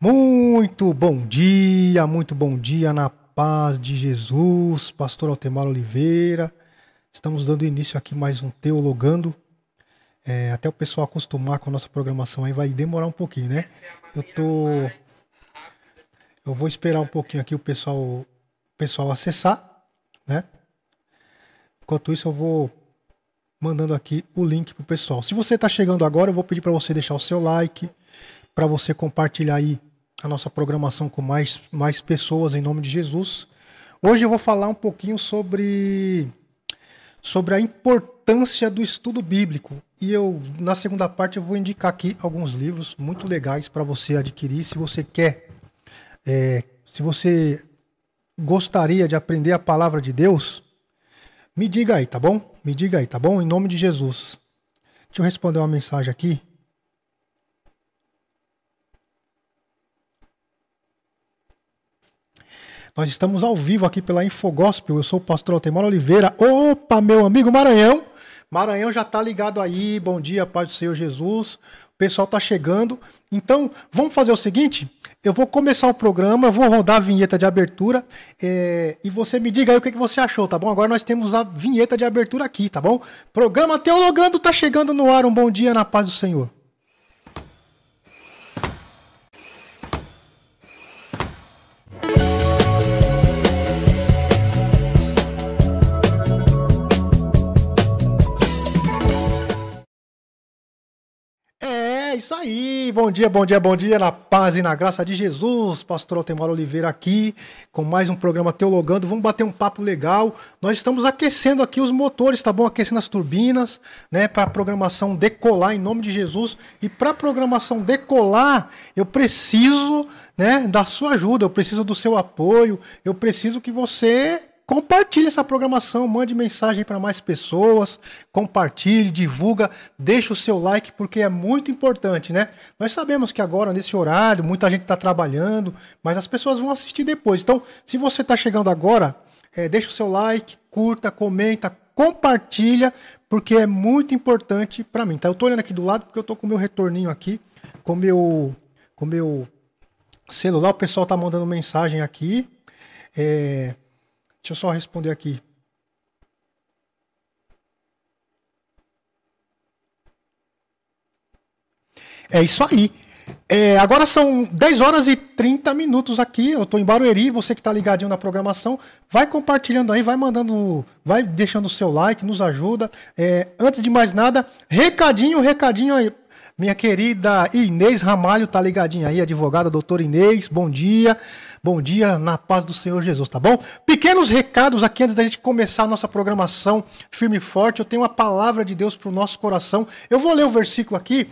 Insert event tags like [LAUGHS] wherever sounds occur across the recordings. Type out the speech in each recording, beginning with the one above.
Muito bom dia, muito bom dia na paz de Jesus, Pastor Altemar Oliveira. Estamos dando início aqui mais um Teologando. É, até o pessoal acostumar com a nossa programação aí vai demorar um pouquinho, né? Eu tô. Eu vou esperar um pouquinho aqui o pessoal, o pessoal acessar, né? Enquanto isso, eu vou mandando aqui o link pro pessoal. Se você está chegando agora, eu vou pedir para você deixar o seu like, para você compartilhar aí a nossa programação com mais, mais pessoas em nome de Jesus. Hoje eu vou falar um pouquinho sobre, sobre a importância do estudo bíblico. E eu, na segunda parte, eu vou indicar aqui alguns livros muito legais para você adquirir. Se você quer, é, se você gostaria de aprender a palavra de Deus, me diga aí, tá bom? Me diga aí, tá bom? Em nome de Jesus. Deixa eu responder uma mensagem aqui. Nós estamos ao vivo aqui pela Infogospel. Eu sou o pastor Altemar Oliveira. Opa, meu amigo Maranhão. Maranhão já tá ligado aí. Bom dia, paz do Senhor Jesus. O pessoal tá chegando. Então, vamos fazer o seguinte: eu vou começar o programa, vou rodar a vinheta de abertura é, e você me diga aí o que, que você achou, tá bom? Agora nós temos a vinheta de abertura aqui, tá bom? Programa Teologando tá chegando no ar. Um bom dia na paz do Senhor. Isso aí, bom dia, bom dia, bom dia, na paz e na graça de Jesus, pastor Altemar Oliveira aqui, com mais um programa Teologando, vamos bater um papo legal, nós estamos aquecendo aqui os motores, tá bom? Aquecendo as turbinas, né, para a programação decolar em nome de Jesus, e para a programação decolar, eu preciso, né, da sua ajuda, eu preciso do seu apoio, eu preciso que você Compartilhe essa programação, mande mensagem para mais pessoas, compartilhe, divulga, deixe o seu like porque é muito importante, né? Nós sabemos que agora nesse horário muita gente está trabalhando, mas as pessoas vão assistir depois. Então, se você está chegando agora, é, deixa o seu like, curta, comenta, compartilha, porque é muito importante para mim. Tá? Eu estou olhando aqui do lado porque eu estou com meu retorninho aqui, com meu, com meu celular. O pessoal está mandando mensagem aqui. É, Deixa eu só responder aqui. É isso aí. É, agora são 10 horas e 30 minutos aqui. Eu estou em Barueri. Você que está ligadinho na programação, vai compartilhando aí, vai mandando, vai deixando o seu like, nos ajuda. É, antes de mais nada, recadinho, recadinho aí. Minha querida Inês Ramalho tá ligadinha aí, advogada, doutora Inês, bom dia. Bom dia na paz do Senhor Jesus, tá bom? Pequenos recados aqui antes da gente começar a nossa programação firme e forte. Eu tenho uma palavra de Deus para o nosso coração. Eu vou ler o versículo aqui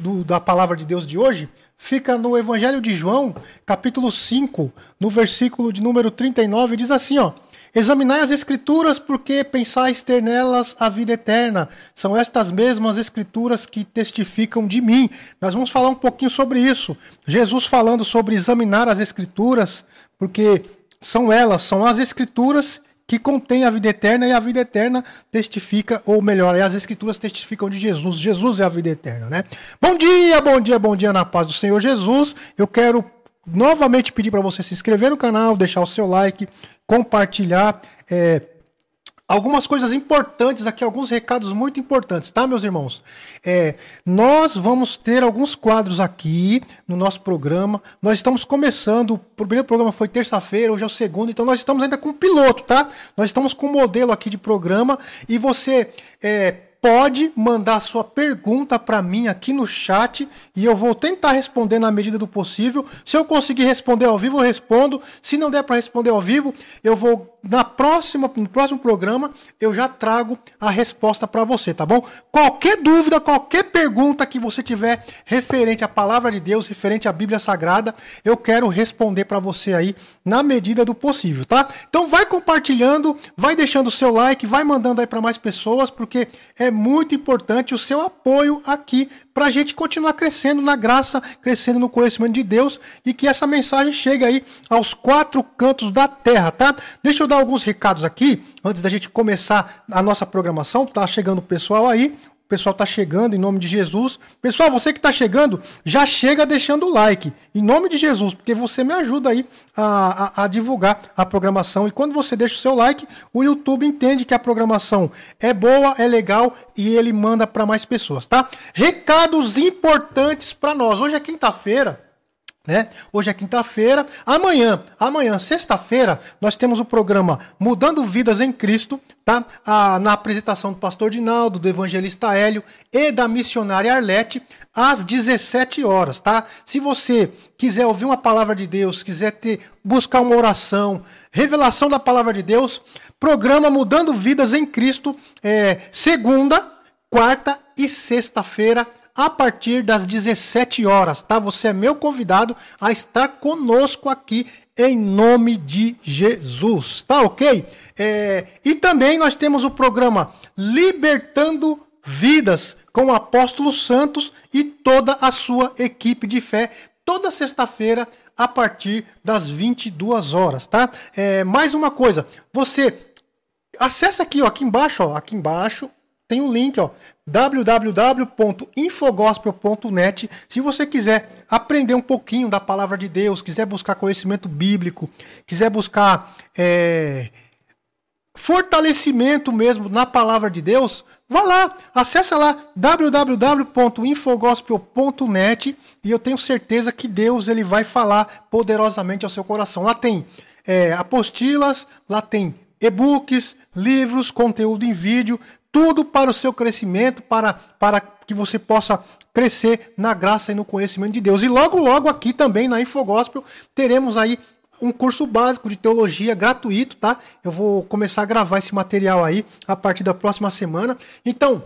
do, da palavra de Deus de hoje. Fica no Evangelho de João, capítulo 5, no versículo de número 39, diz assim, ó: Examinai as Escrituras, porque pensais ter nelas a vida eterna. São estas mesmas Escrituras que testificam de mim. Nós vamos falar um pouquinho sobre isso. Jesus falando sobre examinar as Escrituras, porque são elas, são as Escrituras que contêm a vida eterna e a vida eterna testifica, ou melhor, as escrituras testificam de Jesus. Jesus é a vida eterna, né? Bom dia, bom dia, bom dia na paz do Senhor Jesus. Eu quero novamente pedir para você se inscrever no canal, deixar o seu like, compartilhar. É, algumas coisas importantes aqui, alguns recados muito importantes, tá, meus irmãos? É, nós vamos ter alguns quadros aqui no nosso programa. Nós estamos começando, o primeiro programa foi terça-feira, hoje é o segundo, então nós estamos ainda com o piloto, tá? Nós estamos com um modelo aqui de programa e você. É, pode mandar sua pergunta para mim aqui no chat e eu vou tentar responder na medida do possível. Se eu conseguir responder ao vivo, eu respondo. Se não der para responder ao vivo, eu vou na próxima, no próximo programa eu já trago a resposta para você, tá bom? Qualquer dúvida, qualquer pergunta que você tiver referente à palavra de Deus, referente à Bíblia Sagrada, eu quero responder para você aí na medida do possível, tá? Então vai compartilhando, vai deixando o seu like, vai mandando aí para mais pessoas, porque é muito importante o seu apoio aqui para a gente continuar crescendo na graça, crescendo no conhecimento de Deus e que essa mensagem chegue aí aos quatro cantos da terra, tá? Deixa eu dar alguns recados aqui antes da gente começar a nossa programação. Tá chegando o pessoal aí. Pessoal tá chegando em nome de Jesus. Pessoal, você que tá chegando, já chega deixando o like em nome de Jesus, porque você me ajuda aí a, a, a divulgar a programação. E quando você deixa o seu like, o YouTube entende que a programação é boa, é legal e ele manda para mais pessoas, tá? Recados importantes para nós. Hoje é quinta-feira. Né? Hoje é quinta-feira. Amanhã, amanhã, sexta-feira, nós temos o programa Mudando Vidas em Cristo, tá? Ah, na apresentação do pastor Dinaldo, do evangelista Hélio e da missionária Arlete, às 17 horas, tá? Se você quiser ouvir uma palavra de Deus, quiser ter buscar uma oração, revelação da palavra de Deus, programa Mudando Vidas em Cristo, é, segunda, quarta e sexta-feira a partir das 17 horas, tá? Você é meu convidado a estar conosco aqui em nome de Jesus, tá ok? É, e também nós temos o programa Libertando Vidas com o apóstolo Santos e toda a sua equipe de fé, toda sexta-feira a partir das 22 horas, tá? É, mais uma coisa, você acessa aqui, ó, aqui embaixo, ó, aqui embaixo tem um link, ó, www.infogospel.net. Se você quiser aprender um pouquinho da palavra de Deus, quiser buscar conhecimento bíblico, quiser buscar é, fortalecimento mesmo na palavra de Deus, vá lá, acessa lá www.infogospel.net e eu tenho certeza que Deus ele vai falar poderosamente ao seu coração. Lá tem é, apostilas, lá tem e-books, livros, conteúdo em vídeo, tudo para o seu crescimento, para, para que você possa crescer na graça e no conhecimento de Deus. E logo, logo aqui também na Infogospel teremos aí um curso básico de teologia gratuito, tá? Eu vou começar a gravar esse material aí a partir da próxima semana. Então,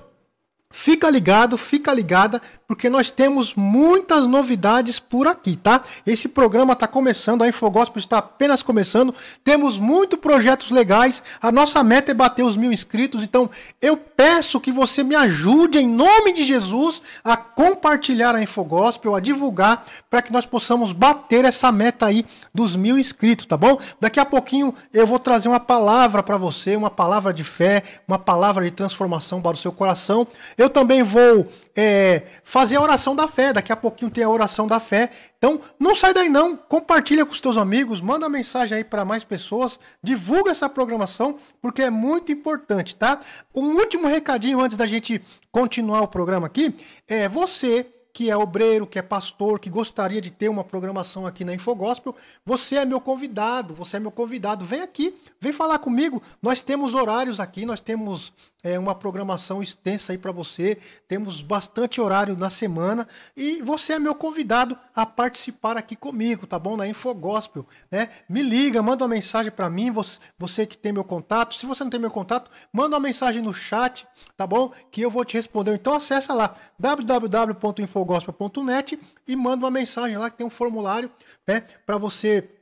Fica ligado, fica ligada, porque nós temos muitas novidades por aqui, tá? Esse programa está começando, a Infogospel está apenas começando, temos muitos projetos legais, a nossa meta é bater os mil inscritos, então eu peço que você me ajude, em nome de Jesus, a compartilhar a Infogospel, a divulgar, para que nós possamos bater essa meta aí dos mil inscritos, tá bom? Daqui a pouquinho eu vou trazer uma palavra para você, uma palavra de fé, uma palavra de transformação para o seu coração. Eu também vou é, fazer a oração da fé. Daqui a pouquinho tem a oração da fé. Então, não sai daí não. Compartilha com os teus amigos, manda mensagem aí para mais pessoas, divulga essa programação, porque é muito importante, tá? Um último recadinho antes da gente continuar o programa aqui é você que é obreiro, que é pastor, que gostaria de ter uma programação aqui na Infogospel, você é meu convidado, você é meu convidado. Vem aqui, vem falar comigo. Nós temos horários aqui, nós temos é, uma programação extensa aí para você, temos bastante horário na semana e você é meu convidado a participar aqui comigo, tá bom? Na Infogospel, né? Me liga, manda uma mensagem para mim, você, você que tem meu contato. Se você não tem meu contato, manda uma mensagem no chat, tá bom? Que eu vou te responder. Então acessa lá www.infogospel gospel.net e manda uma mensagem lá que tem um formulário né, para você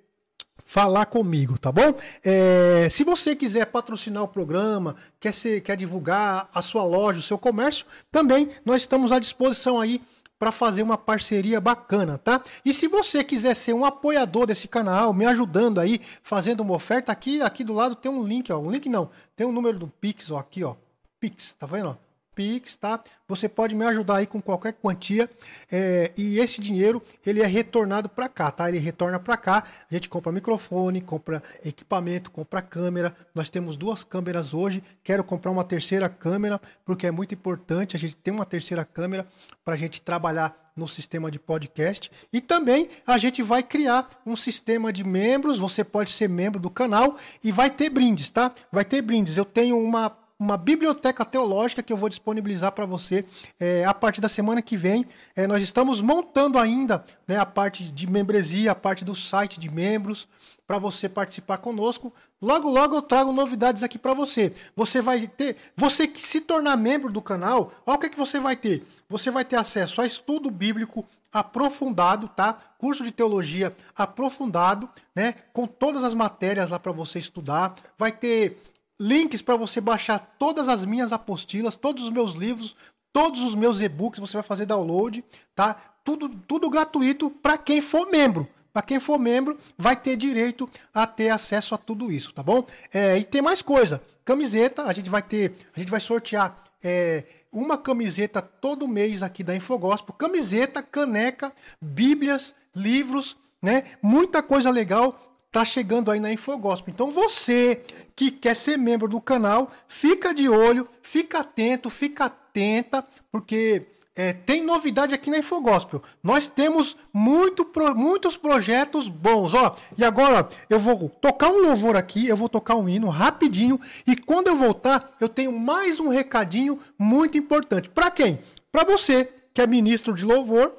falar comigo, tá bom? É, se você quiser patrocinar o programa, quer, ser, quer divulgar a sua loja, o seu comércio, também nós estamos à disposição aí para fazer uma parceria bacana, tá? E se você quiser ser um apoiador desse canal, me ajudando aí, fazendo uma oferta, aqui aqui do lado tem um link, ó, um link não, tem um número do Pix, ó, aqui, ó, Pix, tá vendo? Pix, tá? Você pode me ajudar aí com qualquer quantia é, e esse dinheiro ele é retornado para cá, tá? Ele retorna para cá. A gente compra microfone, compra equipamento, compra câmera. Nós temos duas câmeras hoje. Quero comprar uma terceira câmera porque é muito importante a gente ter uma terceira câmera para a gente trabalhar no sistema de podcast. E também a gente vai criar um sistema de membros. Você pode ser membro do canal e vai ter brindes, tá? Vai ter brindes. Eu tenho uma uma biblioteca teológica que eu vou disponibilizar para você é, a partir da semana que vem. É, nós estamos montando ainda né, a parte de membresia, a parte do site de membros, para você participar conosco. Logo, logo eu trago novidades aqui para você. Você vai ter, você que se tornar membro do canal, olha o que, que você vai ter. Você vai ter acesso a estudo bíblico aprofundado, tá? Curso de teologia aprofundado, né? Com todas as matérias lá para você estudar. Vai ter links para você baixar todas as minhas apostilas, todos os meus livros, todos os meus e-books, você vai fazer download, tá? Tudo, tudo gratuito para quem for membro. Para quem for membro, vai ter direito a ter acesso a tudo isso, tá bom? É, e tem mais coisa. Camiseta, a gente vai ter, a gente vai sortear é, uma camiseta todo mês aqui da Infogospel. Camiseta, caneca, bíblias, livros, né? Muita coisa legal tá chegando aí na Infogospel. Então você que quer ser membro do canal, fica de olho, fica atento, fica atenta, porque é, tem novidade aqui na Infogospel. Nós temos muito, muitos projetos bons. Ó, e agora eu vou tocar um louvor aqui, eu vou tocar um hino rapidinho. E quando eu voltar, eu tenho mais um recadinho muito importante. Para quem? Para você que é ministro de louvor,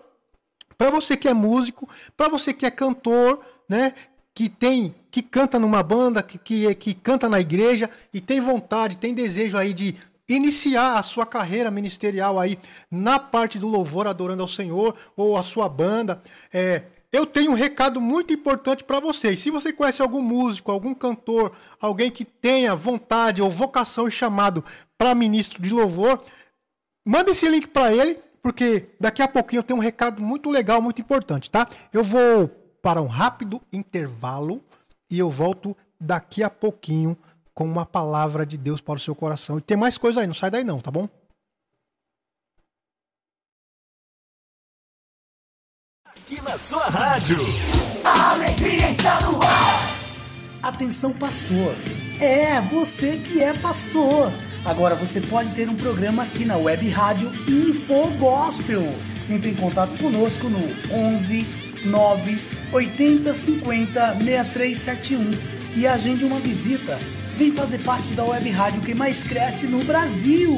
para você que é músico, para você que é cantor, né? Que tem, que canta numa banda, que, que, que canta na igreja e tem vontade, tem desejo aí de iniciar a sua carreira ministerial aí na parte do louvor, adorando ao Senhor, ou a sua banda, é, eu tenho um recado muito importante para vocês. Se você conhece algum músico, algum cantor, alguém que tenha vontade ou vocação e chamado para ministro de louvor, manda esse link para ele, porque daqui a pouquinho eu tenho um recado muito legal, muito importante, tá? Eu vou para um rápido intervalo e eu volto daqui a pouquinho com uma palavra de Deus para o seu coração. E tem mais coisa aí, não sai daí não, tá bom? Aqui na sua rádio. A alegria está no ar. Atenção, pastor. É, você que é pastor. Agora você pode ter um programa aqui na web rádio Infogospel. Entre em contato conosco no 11 9 80 50 6371 e agende uma visita Vem fazer parte da web rádio que mais cresce no Brasil.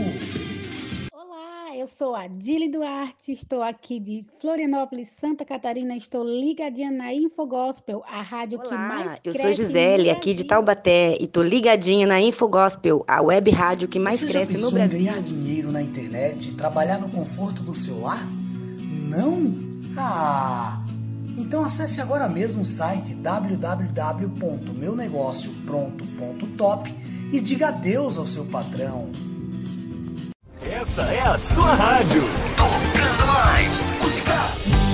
Olá, eu sou a Dili Duarte, estou aqui de Florianópolis, Santa Catarina, estou ligadinha na Infogospel, a rádio Olá, que mais eu cresce sou Gisele, aqui de Brasil. Taubaté, e tô ligadinha na Infogospel, a web rádio que mais Você cresce já no pensou em Brasil. ganhar dinheiro na internet e trabalhar no conforto do seu lar? Não? Ah! Então acesse agora mesmo o site www.meunegociopronto.top e diga adeus ao seu patrão. Essa é a sua rádio. Tocando mais música.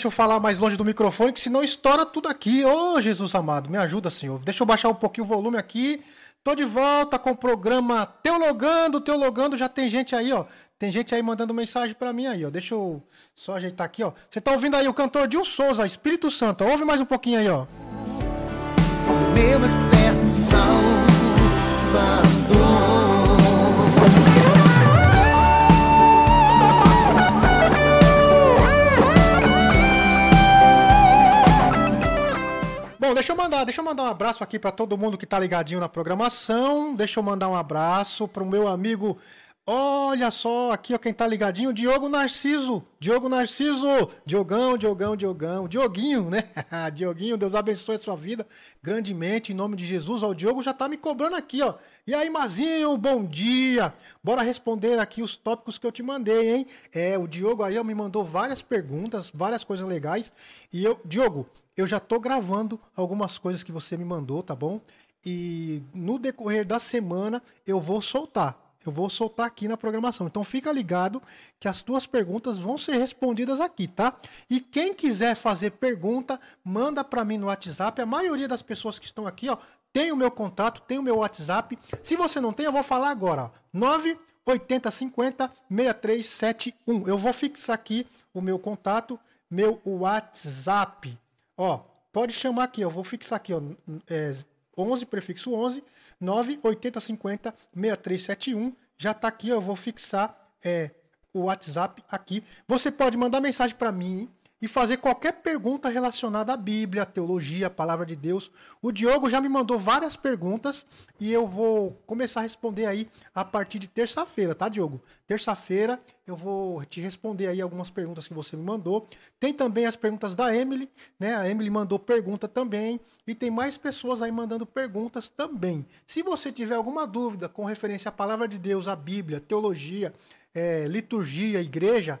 Deixa eu falar mais longe do microfone, que senão estoura tudo aqui. Ô, Jesus amado, me ajuda, Senhor. Deixa eu baixar um pouquinho o volume aqui. Tô de volta com o programa Teologando. Teologando, já tem gente aí, ó. Tem gente aí mandando mensagem pra mim aí, ó. Deixa eu só ajeitar aqui, ó. Você tá ouvindo aí o cantor Dil Souza, Espírito Santo. Ouve mais um pouquinho aí, ó. meu eterno. Bom, deixa eu mandar, deixa eu mandar um abraço aqui pra todo mundo que tá ligadinho na programação. Deixa eu mandar um abraço pro meu amigo. Olha só, aqui ó, quem tá ligadinho, Diogo Narciso. Diogo Narciso, Diogão, Diogão, Diogão, Dioguinho, né? [LAUGHS] Dioguinho, Deus abençoe a sua vida grandemente, em nome de Jesus. Ó, o Diogo já tá me cobrando aqui, ó. E aí, Mazinho, bom dia. Bora responder aqui os tópicos que eu te mandei, hein? É, o Diogo aí ó, me mandou várias perguntas, várias coisas legais. E eu, Diogo, eu já tô gravando algumas coisas que você me mandou, tá bom? E no decorrer da semana eu vou soltar. Eu vou soltar aqui na programação. Então fica ligado que as tuas perguntas vão ser respondidas aqui, tá? E quem quiser fazer pergunta, manda para mim no WhatsApp. A maioria das pessoas que estão aqui, ó, tem o meu contato, tem o meu WhatsApp. Se você não tem, eu vou falar agora, ó. 98050 6371. Eu vou fixar aqui o meu contato, meu WhatsApp. Ó, pode chamar aqui, eu vou fixar aqui, ó, é, 11, prefixo 11, 98050 6371. Já tá aqui, eu vou fixar é, o WhatsApp aqui. Você pode mandar mensagem para mim e fazer qualquer pergunta relacionada à Bíblia, à teologia, à palavra de Deus. O Diogo já me mandou várias perguntas e eu vou começar a responder aí a partir de terça-feira, tá, Diogo? Terça-feira eu vou te responder aí algumas perguntas que você me mandou. Tem também as perguntas da Emily, né? A Emily mandou pergunta também e tem mais pessoas aí mandando perguntas também. Se você tiver alguma dúvida com referência à palavra de Deus, à Bíblia, teologia, é, liturgia, igreja,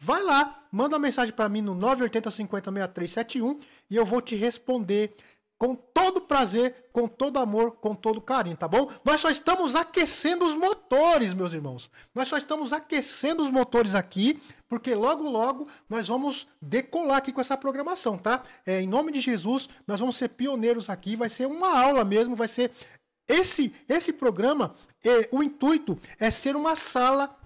Vai lá, manda uma mensagem para mim no 980506371 e eu vou te responder com todo prazer, com todo amor, com todo carinho, tá bom? Nós só estamos aquecendo os motores, meus irmãos. Nós só estamos aquecendo os motores aqui, porque logo, logo nós vamos decolar aqui com essa programação, tá? É, em nome de Jesus, nós vamos ser pioneiros aqui. Vai ser uma aula mesmo, vai ser. Esse, esse programa, é, o intuito é ser uma sala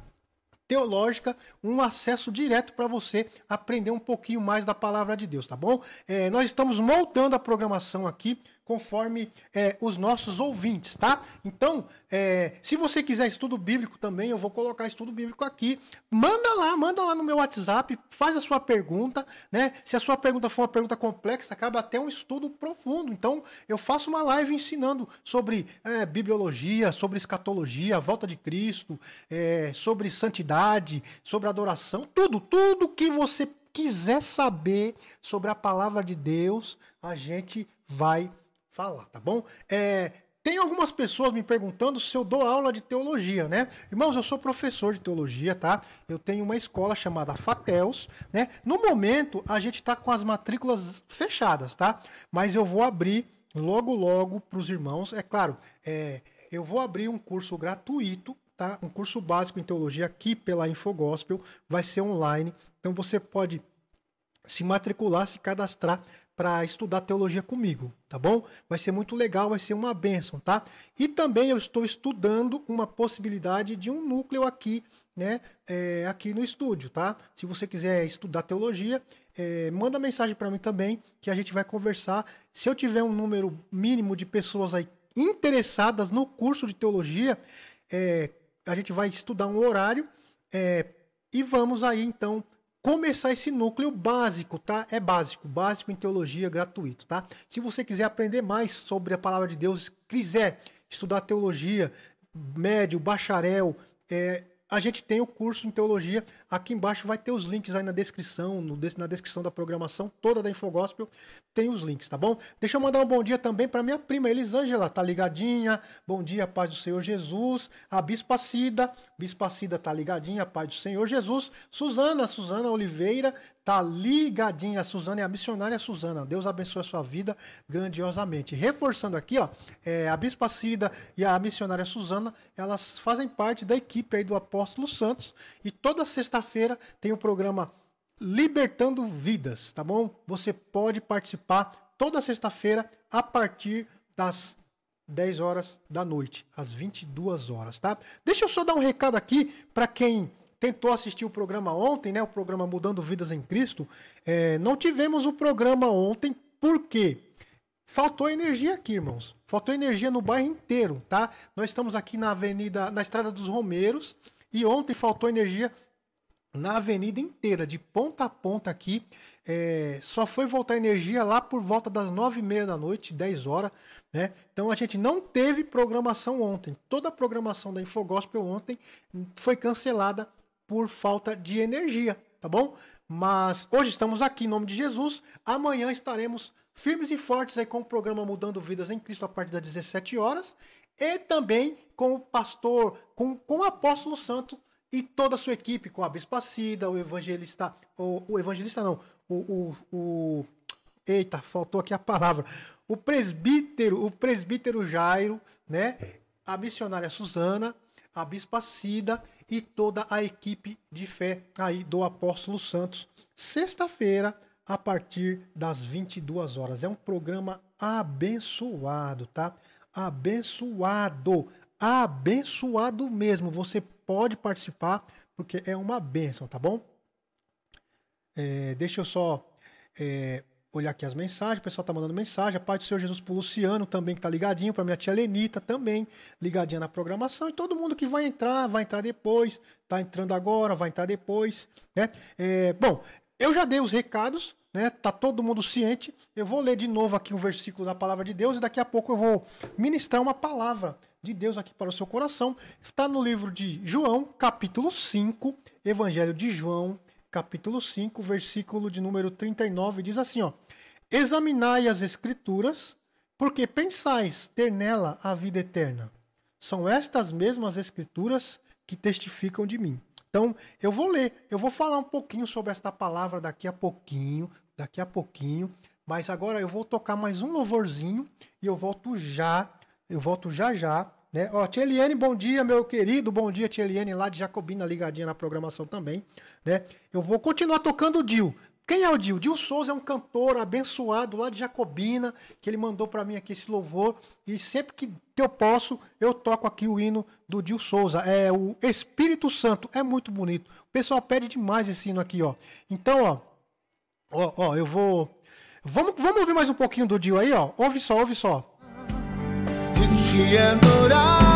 teológica, um acesso direto para você aprender um pouquinho mais da palavra de Deus, tá bom? É, nós estamos montando a programação aqui conforme é, os nossos ouvintes, tá? Então, é, se você quiser estudo bíblico também, eu vou colocar estudo bíblico aqui. Manda lá, manda lá no meu WhatsApp, faz a sua pergunta, né? Se a sua pergunta for uma pergunta complexa, acaba até um estudo profundo. Então, eu faço uma live ensinando sobre é, bibliologia, sobre escatologia, a volta de Cristo, é, sobre santidade, sobre adoração, tudo, tudo que você quiser saber sobre a palavra de Deus, a gente vai falar, tá bom? É, tem algumas pessoas me perguntando se eu dou aula de teologia, né? Irmãos, eu sou professor de teologia, tá? Eu tenho uma escola chamada Fatels, né? No momento, a gente tá com as matrículas fechadas, tá? Mas eu vou abrir logo, logo para os irmãos. É claro, é, eu vou abrir um curso gratuito, tá? Um curso básico em teologia aqui pela Infogospel. Vai ser online. Então você pode se matricular, se cadastrar para estudar teologia comigo, tá bom? Vai ser muito legal, vai ser uma benção, tá? E também eu estou estudando uma possibilidade de um núcleo aqui, né? É, aqui no estúdio, tá? Se você quiser estudar teologia, é, manda mensagem para mim também, que a gente vai conversar. Se eu tiver um número mínimo de pessoas aí interessadas no curso de teologia, é, a gente vai estudar um horário é, e vamos aí então começar esse núcleo básico, tá? É básico, básico em teologia gratuito, tá? Se você quiser aprender mais sobre a palavra de Deus, quiser estudar teologia, médio, bacharel, é, a gente tem o curso em teologia. Aqui embaixo vai ter os links aí na descrição, no, na descrição da programação toda da Infogospel, tem os links, tá bom? Deixa eu mandar um bom dia também para minha prima Elisângela, tá ligadinha? Bom dia, paz do Senhor Jesus. A Bispa Cida, Bispa Cida tá ligadinha, paz do Senhor Jesus. Suzana, Suzana Oliveira, tá ligadinha. Suzana é a missionária Suzana. Deus abençoe a sua vida grandiosamente. Reforçando aqui, ó, é, a Bispa Cida e a missionária Suzana, elas fazem parte da equipe aí do Apóstolo Santos e toda sexta-feira tem o programa Libertando Vidas, tá bom? Você pode participar toda sexta-feira a partir das 10 horas da noite, às 22 horas, tá? Deixa eu só dar um recado aqui para quem tentou assistir o programa ontem, né? O programa Mudando Vidas em Cristo. É, não tivemos o programa ontem, por quê? Faltou energia aqui, irmãos. Faltou energia no bairro inteiro, tá? Nós estamos aqui na Avenida, na Estrada dos Romeiros, e ontem faltou energia na avenida inteira, de ponta a ponta aqui. É, só foi voltar energia lá por volta das nove e meia da noite, 10 horas, né? Então a gente não teve programação ontem. Toda a programação da Infogospel ontem foi cancelada por falta de energia, tá bom? Mas hoje estamos aqui em nome de Jesus. Amanhã estaremos firmes e fortes aí com o programa Mudando Vidas em Cristo a partir das 17 horas. E também com o pastor, com, com o apóstolo santo e toda a sua equipe, com a Bispa Cida, o evangelista, o, o evangelista não, o, o, o, eita, faltou aqui a palavra, o presbítero, o presbítero Jairo, né, a missionária Suzana, a Bispa Cida e toda a equipe de fé aí do Apóstolo Santos. Sexta-feira, a partir das 22 horas. É um programa abençoado, tá? Abençoado. Abençoado mesmo. Você pode participar, porque é uma bênção, tá bom? É, deixa eu só é, olhar aqui as mensagens. O pessoal tá mandando mensagem. A paz do Senhor Jesus pro Luciano também, que tá ligadinho. Pra minha tia Lenita também, ligadinha na programação. E todo mundo que vai entrar, vai entrar depois. Tá entrando agora, vai entrar depois. Né? É, bom, eu já dei os recados. Né? Tá todo mundo ciente. Eu vou ler de novo aqui um versículo da palavra de Deus e daqui a pouco eu vou ministrar uma palavra de Deus aqui para o seu coração. Está no livro de João, capítulo 5, Evangelho de João, capítulo 5, versículo de número 39, diz assim, ó: Examinai as escrituras, porque pensais ter nela a vida eterna. São estas mesmas escrituras que testificam de mim. Então, eu vou ler, eu vou falar um pouquinho sobre esta palavra daqui a pouquinho, daqui a pouquinho, mas agora eu vou tocar mais um louvorzinho e eu volto já, eu volto já já, né? Ó, Tia Eliane, bom dia, meu querido, bom dia, Tia Eliane, lá de Jacobina, ligadinha na programação também, né? Eu vou continuar tocando o Dil. Quem é o Dil? Dil Souza é um cantor abençoado lá de Jacobina, que ele mandou para mim aqui esse louvor. E sempre que, eu posso, eu toco aqui o hino do Dil Souza. É o Espírito Santo. É muito bonito. O pessoal pede demais esse hino aqui, ó. Então, ó. Ó, ó eu vou. Vamos, vamos ouvir mais um pouquinho do Dil aí, ó. Ouve só, ouve só. de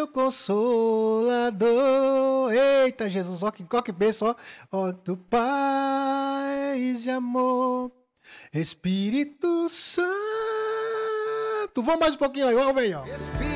meu consolador. Eita, Jesus, ó que, ó que bênção, ó. Ó, do paz e amor, Espírito Santo. Vamos mais um pouquinho aí, vamos ver, ó. Espírito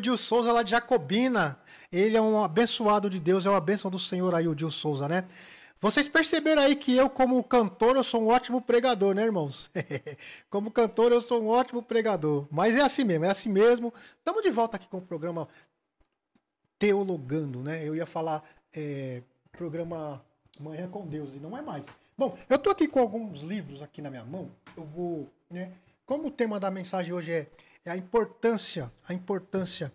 Dil Souza lá de Jacobina. Ele é um abençoado de Deus, é uma bênção do Senhor aí, o Dil Souza, né? Vocês perceberam aí que eu, como cantor, eu sou um ótimo pregador, né, irmãos? [LAUGHS] como cantor, eu sou um ótimo pregador. Mas é assim mesmo, é assim mesmo. Estamos de volta aqui com o programa Teologando, né? Eu ia falar é, programa Manhã com Deus, e não é mais. Bom, eu tô aqui com alguns livros aqui na minha mão. Eu vou, né? Como o tema da mensagem hoje é, é a importância, a importância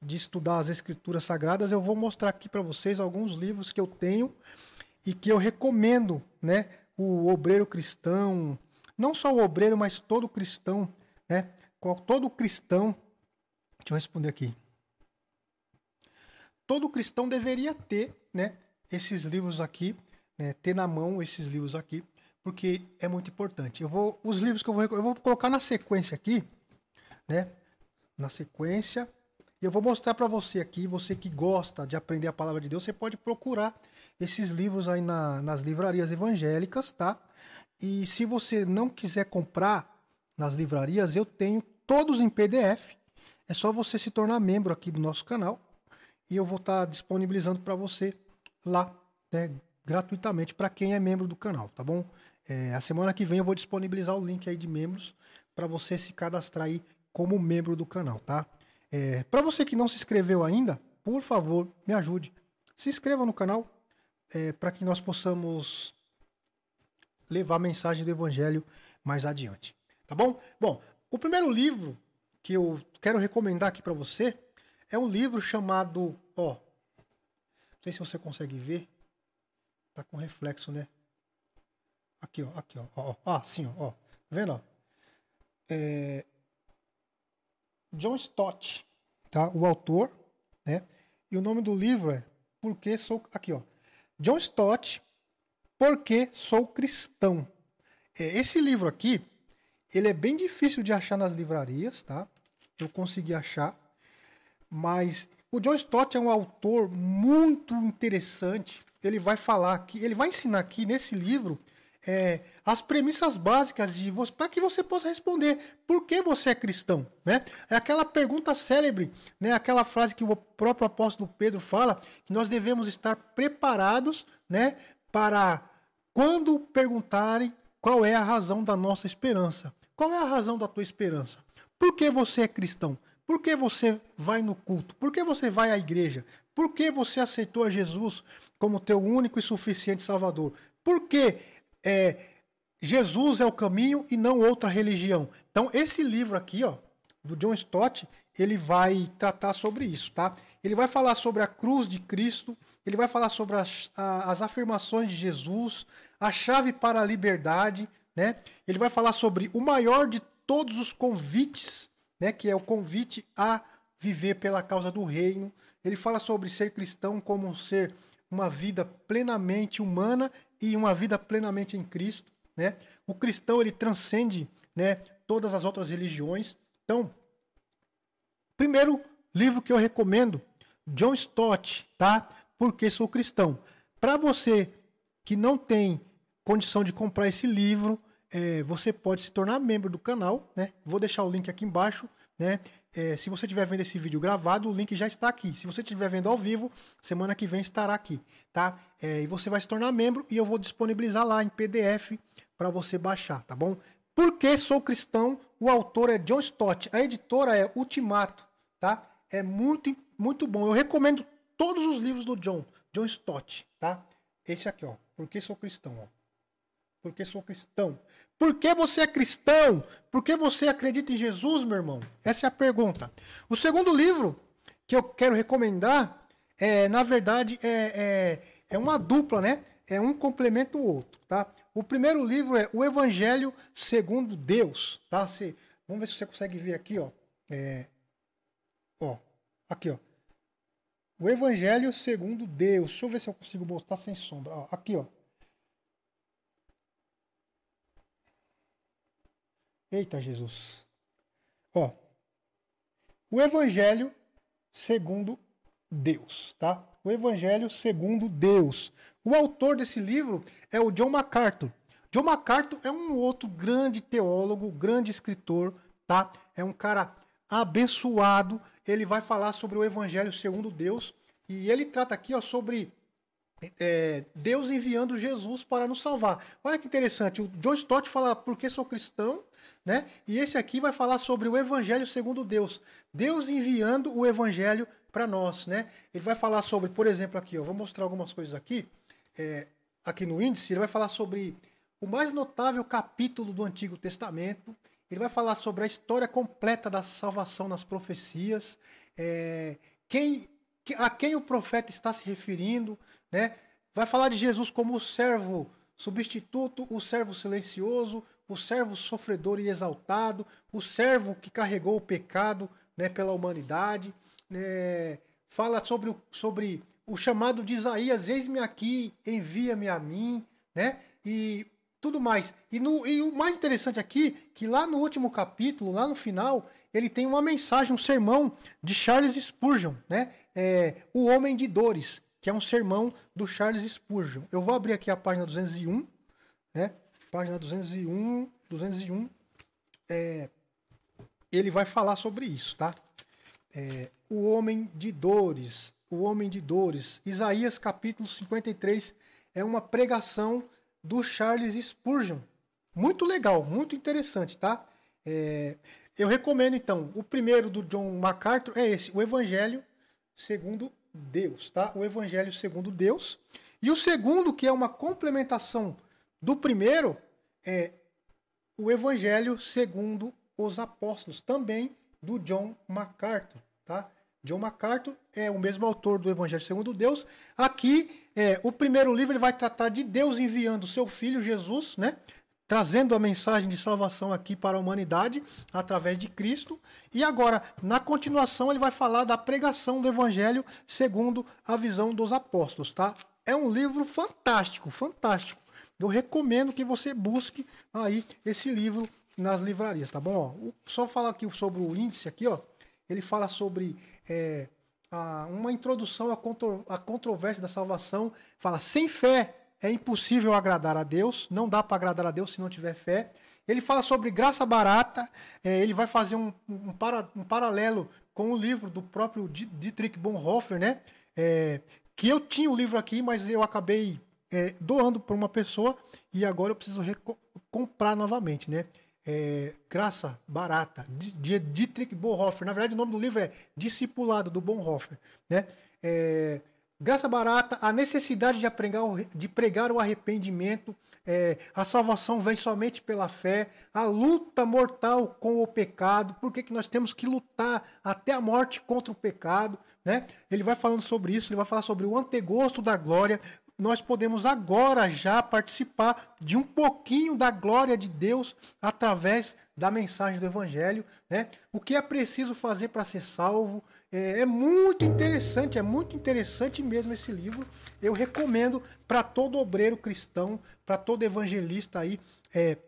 de estudar as escrituras sagradas, eu vou mostrar aqui para vocês alguns livros que eu tenho e que eu recomendo, né? O obreiro cristão, não só o obreiro, mas todo cristão, né? Todo cristão, deixa eu responder aqui. Todo cristão deveria ter, né? Esses livros aqui, né, ter na mão esses livros aqui, porque é muito importante. Eu vou, os livros que eu vou, eu vou colocar na sequência aqui, né? Na sequência, eu vou mostrar para você aqui, você que gosta de aprender a palavra de Deus, você pode procurar esses livros aí na- nas livrarias evangélicas, tá? E se você não quiser comprar nas livrarias, eu tenho todos em PDF. É só você se tornar membro aqui do nosso canal e eu vou estar disponibilizando para você lá, né, gratuitamente para quem é membro do canal, tá bom? É, a semana que vem eu vou disponibilizar o link aí de membros para você se cadastrar aí como membro do canal, tá? É, para você que não se inscreveu ainda, por favor, me ajude. Se inscreva no canal para que nós possamos levar a mensagem do evangelho mais adiante, tá bom? Bom, o primeiro livro que eu quero recomendar aqui para você é um livro chamado, ó, não sei se você consegue ver, tá com reflexo, né? Aqui, ó, aqui, ó, ó, ó, assim, ó, ó, tá vendo, ó? É, John Stott, tá? O autor, né? E o nome do livro é Porque Sou. Aqui, ó. John Stott, Porque Sou Cristão. É, Esse livro aqui, ele é bem difícil de achar nas livrarias, tá? Eu consegui achar. Mas o John Stott é um autor muito interessante. Ele vai falar aqui, ele vai ensinar aqui nesse livro é, as premissas básicas de para que você possa responder por que você é cristão, né? É aquela pergunta célebre, né? Aquela frase que o próprio apóstolo Pedro fala que nós devemos estar preparados, né? Para quando perguntarem qual é a razão da nossa esperança. Qual é a razão da tua esperança? Por que você é cristão? Por que você vai no culto? Por que você vai à igreja? Por que você aceitou a Jesus como teu único e suficiente Salvador? Por que é, Jesus é o caminho e não outra religião? Então, esse livro aqui, ó, do John Stott, ele vai tratar sobre isso, tá? Ele vai falar sobre a cruz de Cristo, ele vai falar sobre as, as afirmações de Jesus, a chave para a liberdade, né? Ele vai falar sobre o maior de todos os convites, né? Que é o convite a viver pela causa do reino. Ele fala sobre ser cristão como ser uma vida plenamente humana e uma vida plenamente em Cristo, né? O cristão ele transcende, né, todas as outras religiões. Então, primeiro livro que eu recomendo, John Stott, tá? Porque sou cristão. Para você que não tem condição de comprar esse livro, é, você pode se tornar membro do canal, né? Vou deixar o link aqui embaixo, né? É, se você estiver vendo esse vídeo gravado, o link já está aqui. Se você estiver vendo ao vivo, semana que vem estará aqui, tá? É, e você vai se tornar membro e eu vou disponibilizar lá em PDF para você baixar, tá bom? Porque sou cristão, o autor é John Stott, a editora é Ultimato, tá? É muito, muito bom. Eu recomendo todos os livros do John, John Stott, tá? Esse aqui, ó. Porque sou cristão, ó. Porque sou cristão. Por que você é cristão? Por que você acredita em Jesus, meu irmão? Essa é a pergunta. O segundo livro que eu quero recomendar é, na verdade, é, é, é uma dupla, né? É um complementa o outro, tá? O primeiro livro é O Evangelho segundo Deus, tá? Se, vamos ver se você consegue ver aqui, ó. É, ó, aqui, ó. O Evangelho segundo Deus. Deixa eu ver se eu consigo botar sem sombra. Ó, aqui, ó. Eita Jesus. Ó. O Evangelho segundo Deus, tá? O Evangelho segundo Deus. O autor desse livro é o John MacArthur. John MacArthur é um outro grande teólogo, grande escritor, tá? É um cara abençoado. Ele vai falar sobre o Evangelho segundo Deus e ele trata aqui, ó, sobre é, Deus enviando Jesus para nos salvar. Olha que interessante. O John Stott fala porque sou cristão, né? E esse aqui vai falar sobre o Evangelho segundo Deus. Deus enviando o Evangelho para nós, né? Ele vai falar sobre, por exemplo, aqui, ó, vou mostrar algumas coisas aqui. É, aqui no índice, ele vai falar sobre o mais notável capítulo do Antigo Testamento. Ele vai falar sobre a história completa da salvação nas profecias. É, quem a quem o profeta está se referindo, né? Vai falar de Jesus como o servo substituto, o servo silencioso, o servo sofredor e exaltado, o servo que carregou o pecado, né, pela humanidade, né? Fala sobre o, sobre o chamado de Isaías, eis-me aqui, envia-me a mim, né? E tudo mais. E, no, e o mais interessante aqui, que lá no último capítulo, lá no final, ele tem uma mensagem, um sermão de Charles Spurgeon, né? É, o Homem de Dores, que é um sermão do Charles Spurgeon. Eu vou abrir aqui a página 201, né? Página 201, 201. É, ele vai falar sobre isso, tá? É, o Homem de Dores, o Homem de Dores. Isaías capítulo 53 é uma pregação do Charles Spurgeon. Muito legal, muito interessante, tá? É, eu recomendo então, o primeiro do John MacArthur é esse, o Evangelho segundo Deus, tá? O Evangelho segundo Deus. E o segundo, que é uma complementação do primeiro, é o Evangelho segundo os apóstolos, também do John MacArthur, tá? John MacArthur é o mesmo autor do Evangelho segundo Deus. Aqui, é, o primeiro livro ele vai tratar de Deus enviando o seu filho Jesus, né? Trazendo a mensagem de salvação aqui para a humanidade através de Cristo. E agora, na continuação, ele vai falar da pregação do evangelho segundo a visão dos apóstolos, tá? É um livro fantástico, fantástico. Eu recomendo que você busque aí esse livro nas livrarias, tá bom? Ó, só falar aqui sobre o índice aqui, ó. Ele fala sobre é, a, uma introdução à, contro, à controvérsia da salvação. Fala, sem fé é impossível agradar a Deus, não dá para agradar a Deus se não tiver fé. Ele fala sobre graça barata, é, ele vai fazer um, um, para, um, paralelo com o livro do próprio Dietrich Bonhoeffer, né? É, que eu tinha o livro aqui, mas eu acabei é, doando para uma pessoa e agora eu preciso comprar novamente, né? É, graça barata, de, Dietrich Bonhoeffer. Na verdade, o nome do livro é Discipulado do Bonhoeffer, né? É, Graça barata, a necessidade de pregar, de pregar o arrependimento, é, a salvação vem somente pela fé, a luta mortal com o pecado, por que nós temos que lutar até a morte contra o pecado, né? Ele vai falando sobre isso, ele vai falar sobre o antegosto da glória, nós podemos agora já participar de um pouquinho da glória de Deus através da mensagem do Evangelho, né? O que é preciso fazer para ser salvo é, é, muito interessante, é muito interessante mesmo esse livro. Eu recomendo para todo obreiro cristão, para todo evangelista aí, é,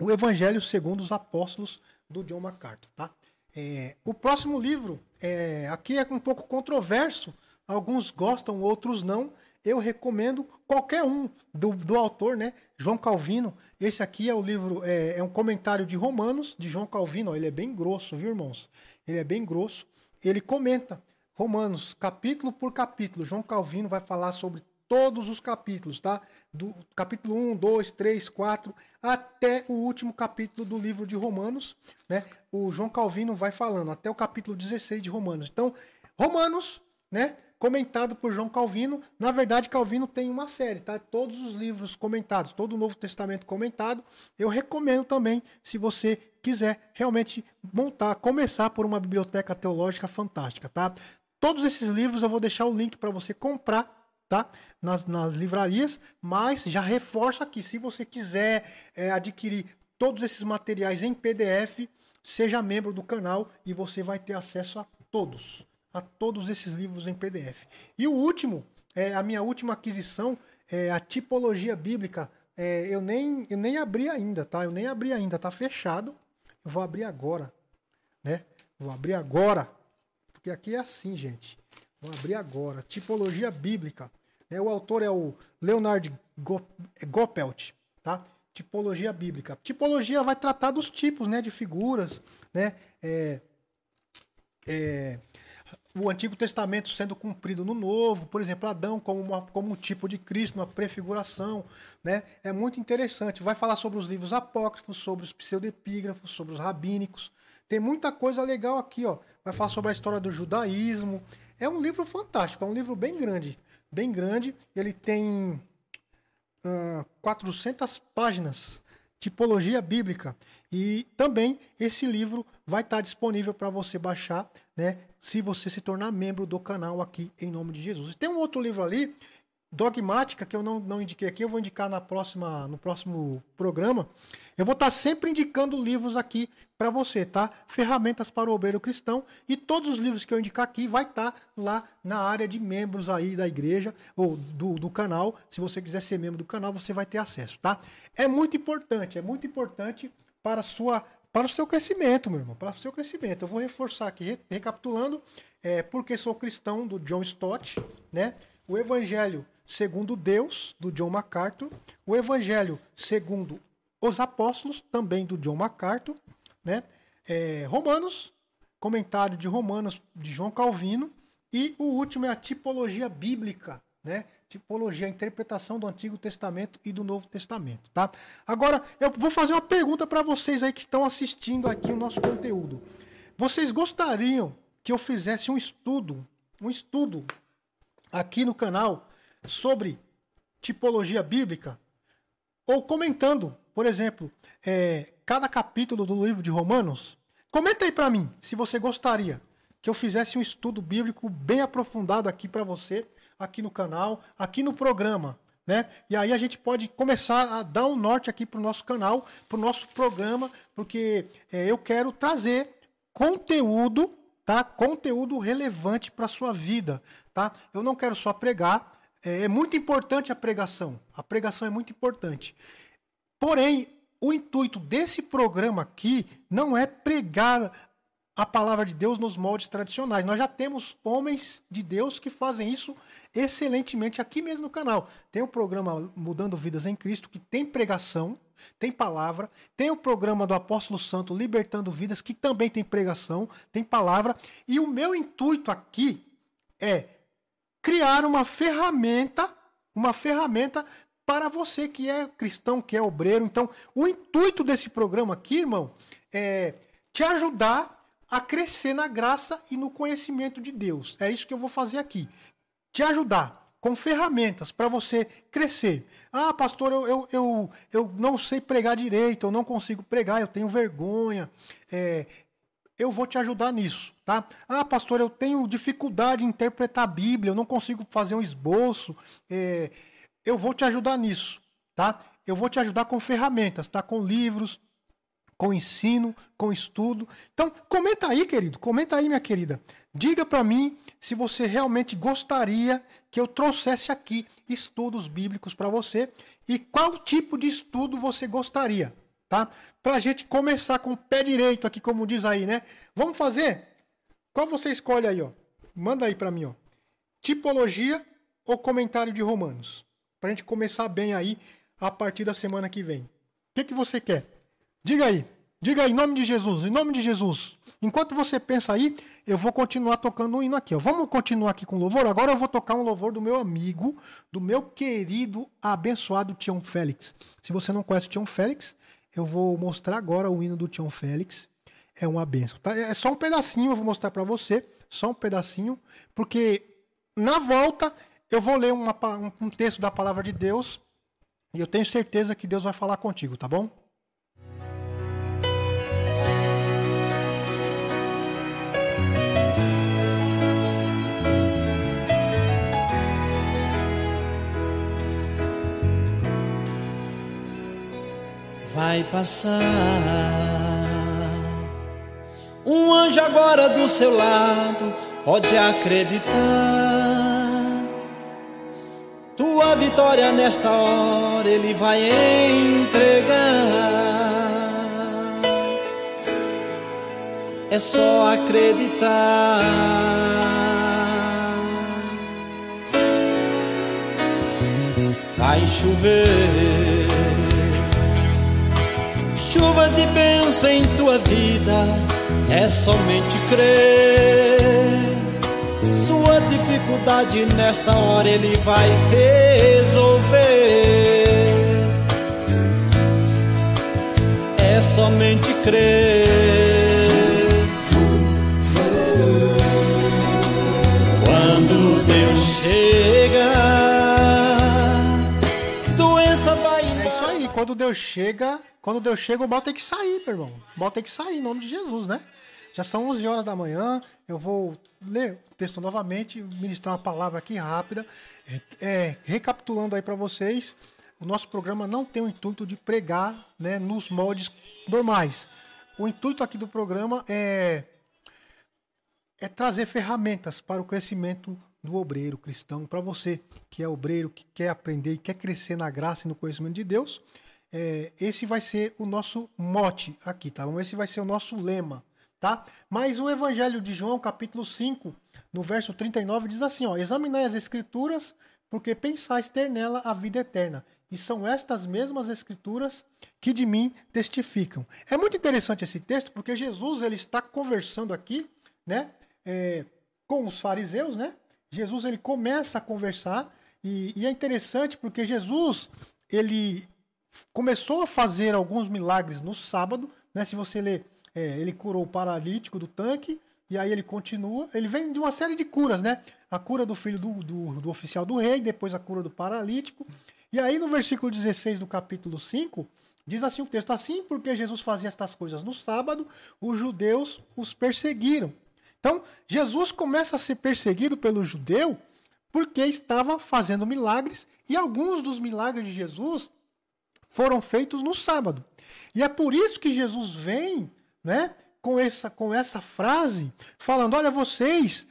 o Evangelho segundo os Apóstolos do John MacArthur, tá? É, o próximo livro é, aqui é um pouco controverso, alguns gostam, outros não eu recomendo qualquer um do, do autor, né? João Calvino. Esse aqui é o livro, é, é um comentário de Romanos, de João Calvino. Ele é bem grosso, viu, irmãos? Ele é bem grosso. Ele comenta Romanos, capítulo por capítulo. João Calvino vai falar sobre todos os capítulos, tá? Do capítulo 1, 2, 3, 4, até o último capítulo do livro de Romanos, né? O João Calvino vai falando até o capítulo 16 de Romanos. Então, Romanos, né? Comentado por João Calvino. Na verdade, Calvino tem uma série, tá? Todos os livros comentados, todo o Novo Testamento comentado. Eu recomendo também, se você quiser realmente montar, começar por uma biblioteca teológica fantástica, tá? Todos esses livros eu vou deixar o link para você comprar, tá? Nas, nas livrarias, mas já reforço aqui, se você quiser é, adquirir todos esses materiais em PDF, seja membro do canal e você vai ter acesso a todos a todos esses livros em PDF. E o último, é a minha última aquisição, é a tipologia bíblica. É, eu, nem, eu nem abri ainda, tá? Eu nem abri ainda, tá fechado. Eu vou abrir agora, né? Vou abrir agora, porque aqui é assim, gente. Vou abrir agora. Tipologia bíblica. Né? O autor é o Leonard Gopelt, tá? Tipologia bíblica. Tipologia vai tratar dos tipos, né? De figuras, né? É, é, o Antigo Testamento sendo cumprido no Novo, por exemplo, Adão como, uma, como um tipo de Cristo, uma prefiguração, né? É muito interessante. Vai falar sobre os livros apócrifos, sobre os pseudepígrafos, sobre os rabínicos. Tem muita coisa legal aqui, ó. Vai falar sobre a história do judaísmo. É um livro fantástico, é um livro bem grande, bem grande. Ele tem uh, 400 páginas tipologia bíblica. E também esse livro vai estar disponível para você baixar, né? Se você se tornar membro do canal aqui em nome de Jesus. Tem um outro livro ali dogmática que eu não, não indiquei aqui, eu vou indicar na próxima, no próximo programa. Eu vou estar sempre indicando livros aqui para você, tá? Ferramentas para o obreiro cristão e todos os livros que eu indicar aqui vai estar lá na área de membros aí da igreja ou do, do canal. Se você quiser ser membro do canal, você vai ter acesso, tá? É muito importante, é muito importante para sua para o seu crescimento, meu irmão, para o seu crescimento. Eu vou reforçar aqui, recapitulando, é, porque sou cristão do John Stott, né? O evangelho segundo Deus, do John MacArthur, o Evangelho segundo os Apóstolos, também do John MacArthur, né? É, Romanos, comentário de Romanos de João Calvino, e o último é a tipologia bíblica, né? Tipologia, a interpretação do Antigo Testamento e do Novo Testamento, tá? Agora, eu vou fazer uma pergunta para vocês aí que estão assistindo aqui o nosso conteúdo. Vocês gostariam que eu fizesse um estudo, um estudo aqui no canal sobre tipologia bíblica, ou comentando, por exemplo, é, cada capítulo do livro de Romanos, comenta aí para mim se você gostaria que eu fizesse um estudo bíblico bem aprofundado aqui para você, aqui no canal, aqui no programa, né? E aí a gente pode começar a dar um norte aqui para o nosso canal, para o nosso programa, porque é, eu quero trazer conteúdo, tá? Conteúdo relevante para sua vida, tá? Eu não quero só pregar. É, é muito importante a pregação. A pregação é muito importante. Porém, o intuito desse programa aqui não é pregar a palavra de Deus nos moldes tradicionais. Nós já temos homens de Deus que fazem isso excelentemente aqui mesmo no canal. Tem o programa Mudando Vidas em Cristo, que tem pregação, tem palavra. Tem o programa do Apóstolo Santo Libertando Vidas, que também tem pregação, tem palavra. E o meu intuito aqui é criar uma ferramenta, uma ferramenta para você que é cristão, que é obreiro. Então, o intuito desse programa aqui, irmão, é te ajudar a crescer na graça e no conhecimento de Deus. É isso que eu vou fazer aqui. Te ajudar com ferramentas para você crescer. Ah, pastor, eu, eu, eu, eu, não sei pregar direito, eu não consigo pregar, eu tenho vergonha. É, eu vou te ajudar nisso, tá? Ah, pastor, eu tenho dificuldade em interpretar a Bíblia, eu não consigo fazer um esboço. É, eu vou te ajudar nisso, tá? Eu vou te ajudar com ferramentas, tá? Com livros, com ensino, com estudo. Então, comenta aí, querido, comenta aí, minha querida. Diga para mim se você realmente gostaria que eu trouxesse aqui estudos bíblicos para você e qual tipo de estudo você gostaria, tá? Para a gente começar com o pé direito aqui, como diz aí, né? Vamos fazer? Qual você escolhe aí, ó? Manda aí para mim, ó. Tipologia ou comentário de Romanos? Para a gente começar bem aí a partir da semana que vem. O que, que você quer? Diga aí. Diga aí, em nome de Jesus, em nome de Jesus. Enquanto você pensa aí, eu vou continuar tocando um hino aqui. Ó. Vamos continuar aqui com louvor? Agora eu vou tocar um louvor do meu amigo, do meu querido, abençoado Tião Félix. Se você não conhece o Tião Félix, eu vou mostrar agora o hino do Tião Félix. É uma benção. Tá? É só um pedacinho, eu vou mostrar para você. Só um pedacinho, porque na volta eu vou ler uma, um texto da palavra de Deus e eu tenho certeza que Deus vai falar contigo, tá bom? Vai passar. Um anjo agora do seu lado, pode acreditar. Tua vitória nesta hora ele vai entregar. É só acreditar. Vai chover chuva de bênção em tua vida é somente crer. Sua dificuldade nesta hora ele vai resolver. É somente crer. Quando Deus chega, doença vai. É isso aí, quando Deus chega, quando Deus chega, o mal tem que sair, meu irmão. O mal tem que sair, em nome de Jesus, né? Já são 11 horas da manhã. Eu vou ler o texto novamente, ministrar uma palavra aqui rápida. É, recapitulando aí para vocês, o nosso programa não tem o intuito de pregar né, nos moldes normais. O intuito aqui do programa é, é trazer ferramentas para o crescimento do obreiro cristão, para você que é obreiro, que quer aprender e quer crescer na graça e no conhecimento de Deus é, esse vai ser o nosso mote aqui, tá? Esse vai ser o nosso lema, tá? Mas o Evangelho de João, capítulo 5, no verso 39, diz assim, ó, Examinai as escrituras, porque pensais ter nela a vida eterna. E são estas mesmas escrituras que de mim testificam. É muito interessante esse texto, porque Jesus ele está conversando aqui, né, é, com os fariseus, né? Jesus ele começa a conversar e, e é interessante porque Jesus ele começou a fazer alguns milagres no sábado, né? Se você ler, é, ele curou o paralítico do tanque, e aí ele continua. Ele vem de uma série de curas, né? A cura do filho do, do, do oficial do rei, depois a cura do paralítico. E aí no versículo 16 do capítulo 5, diz assim o texto: Assim, porque Jesus fazia estas coisas no sábado, os judeus os perseguiram. Então, Jesus começa a ser perseguido pelo judeu porque estava fazendo milagres e alguns dos milagres de Jesus foram feitos no sábado. E é por isso que Jesus vem, né, com essa com essa frase, falando: "Olha, vocês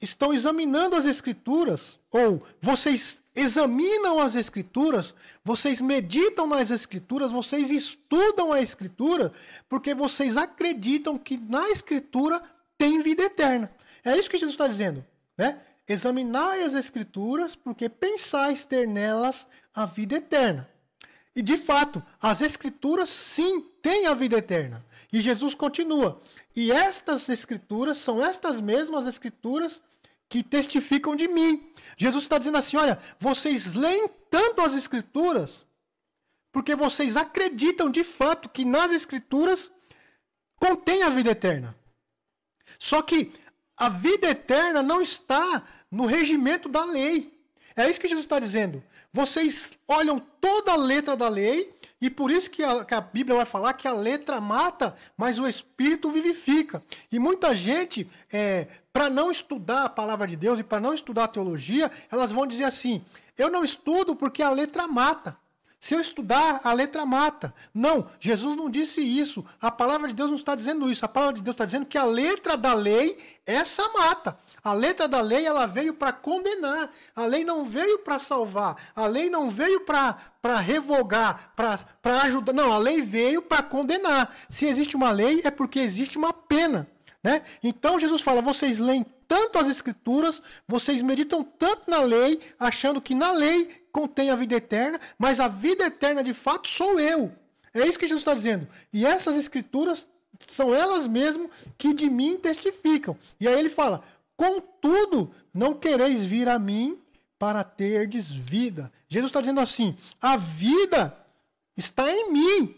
estão examinando as escrituras ou vocês examinam as escrituras, vocês meditam nas escrituras, vocês estudam a escritura, porque vocês acreditam que na escritura tem vida eterna. É isso que Jesus está dizendo, né? Examinai as escrituras, porque pensais ter nelas a vida eterna. E de fato, as escrituras sim têm a vida eterna. E Jesus continua. E estas escrituras são estas mesmas escrituras que testificam de mim. Jesus está dizendo assim: olha, vocês leem tanto as Escrituras, porque vocês acreditam de fato que nas Escrituras contém a vida eterna. Só que a vida eterna não está no regimento da lei. É isso que Jesus está dizendo. Vocês olham toda a letra da lei, e por isso que a, que a, Bíblia vai falar que a letra mata, mas o Espírito vivifica. E muita gente, é, para não estudar a palavra de Deus e para não estudar a teologia, elas vão dizer assim: eu não estudo porque a letra mata. Se eu estudar, a letra mata. Não, Jesus não disse isso. A palavra de Deus não está dizendo isso. A palavra de Deus está dizendo que a letra da lei, essa mata. A letra da lei ela veio para condenar. A lei não veio para salvar. A lei não veio para revogar, para ajudar. Não, a lei veio para condenar. Se existe uma lei, é porque existe uma pena. Né? Então Jesus fala: vocês leem tanto as escrituras, vocês meditam tanto na lei, achando que na lei contém a vida eterna, mas a vida eterna de fato sou eu. É isso que Jesus está dizendo. E essas escrituras são elas mesmas que de mim testificam. E aí ele fala: Contudo, não quereis vir a mim para terdes vida. Jesus está dizendo assim: a vida está em mim.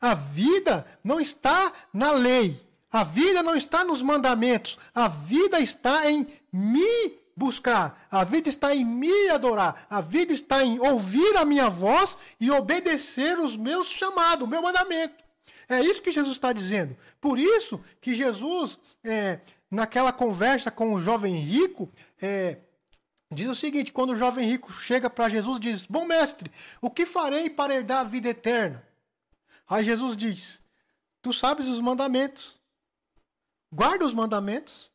A vida não está na lei. A vida não está nos mandamentos. A vida está em me buscar. A vida está em me adorar. A vida está em ouvir a minha voz e obedecer os meus chamados, o meu mandamento. É isso que Jesus está dizendo. Por isso que Jesus, é, naquela conversa com o jovem rico, é, diz o seguinte: quando o jovem rico chega para Jesus, diz: Bom mestre, o que farei para herdar a vida eterna? Aí Jesus diz: Tu sabes os mandamentos guarda os mandamentos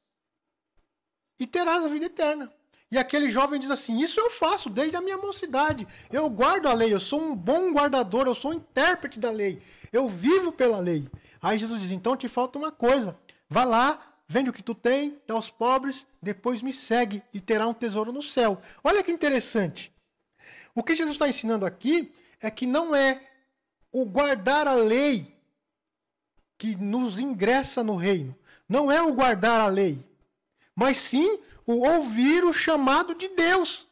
e terás a vida eterna. E aquele jovem diz assim: Isso eu faço desde a minha mocidade. Eu guardo a lei, eu sou um bom guardador, eu sou um intérprete da lei. Eu vivo pela lei. Aí Jesus diz: Então te falta uma coisa. Vá lá, vende o que tu tem, dá aos pobres, depois me segue e terá um tesouro no céu. Olha que interessante. O que Jesus está ensinando aqui é que não é o guardar a lei que nos ingressa no reino. Não é o guardar a lei, mas sim o ouvir o chamado de Deus.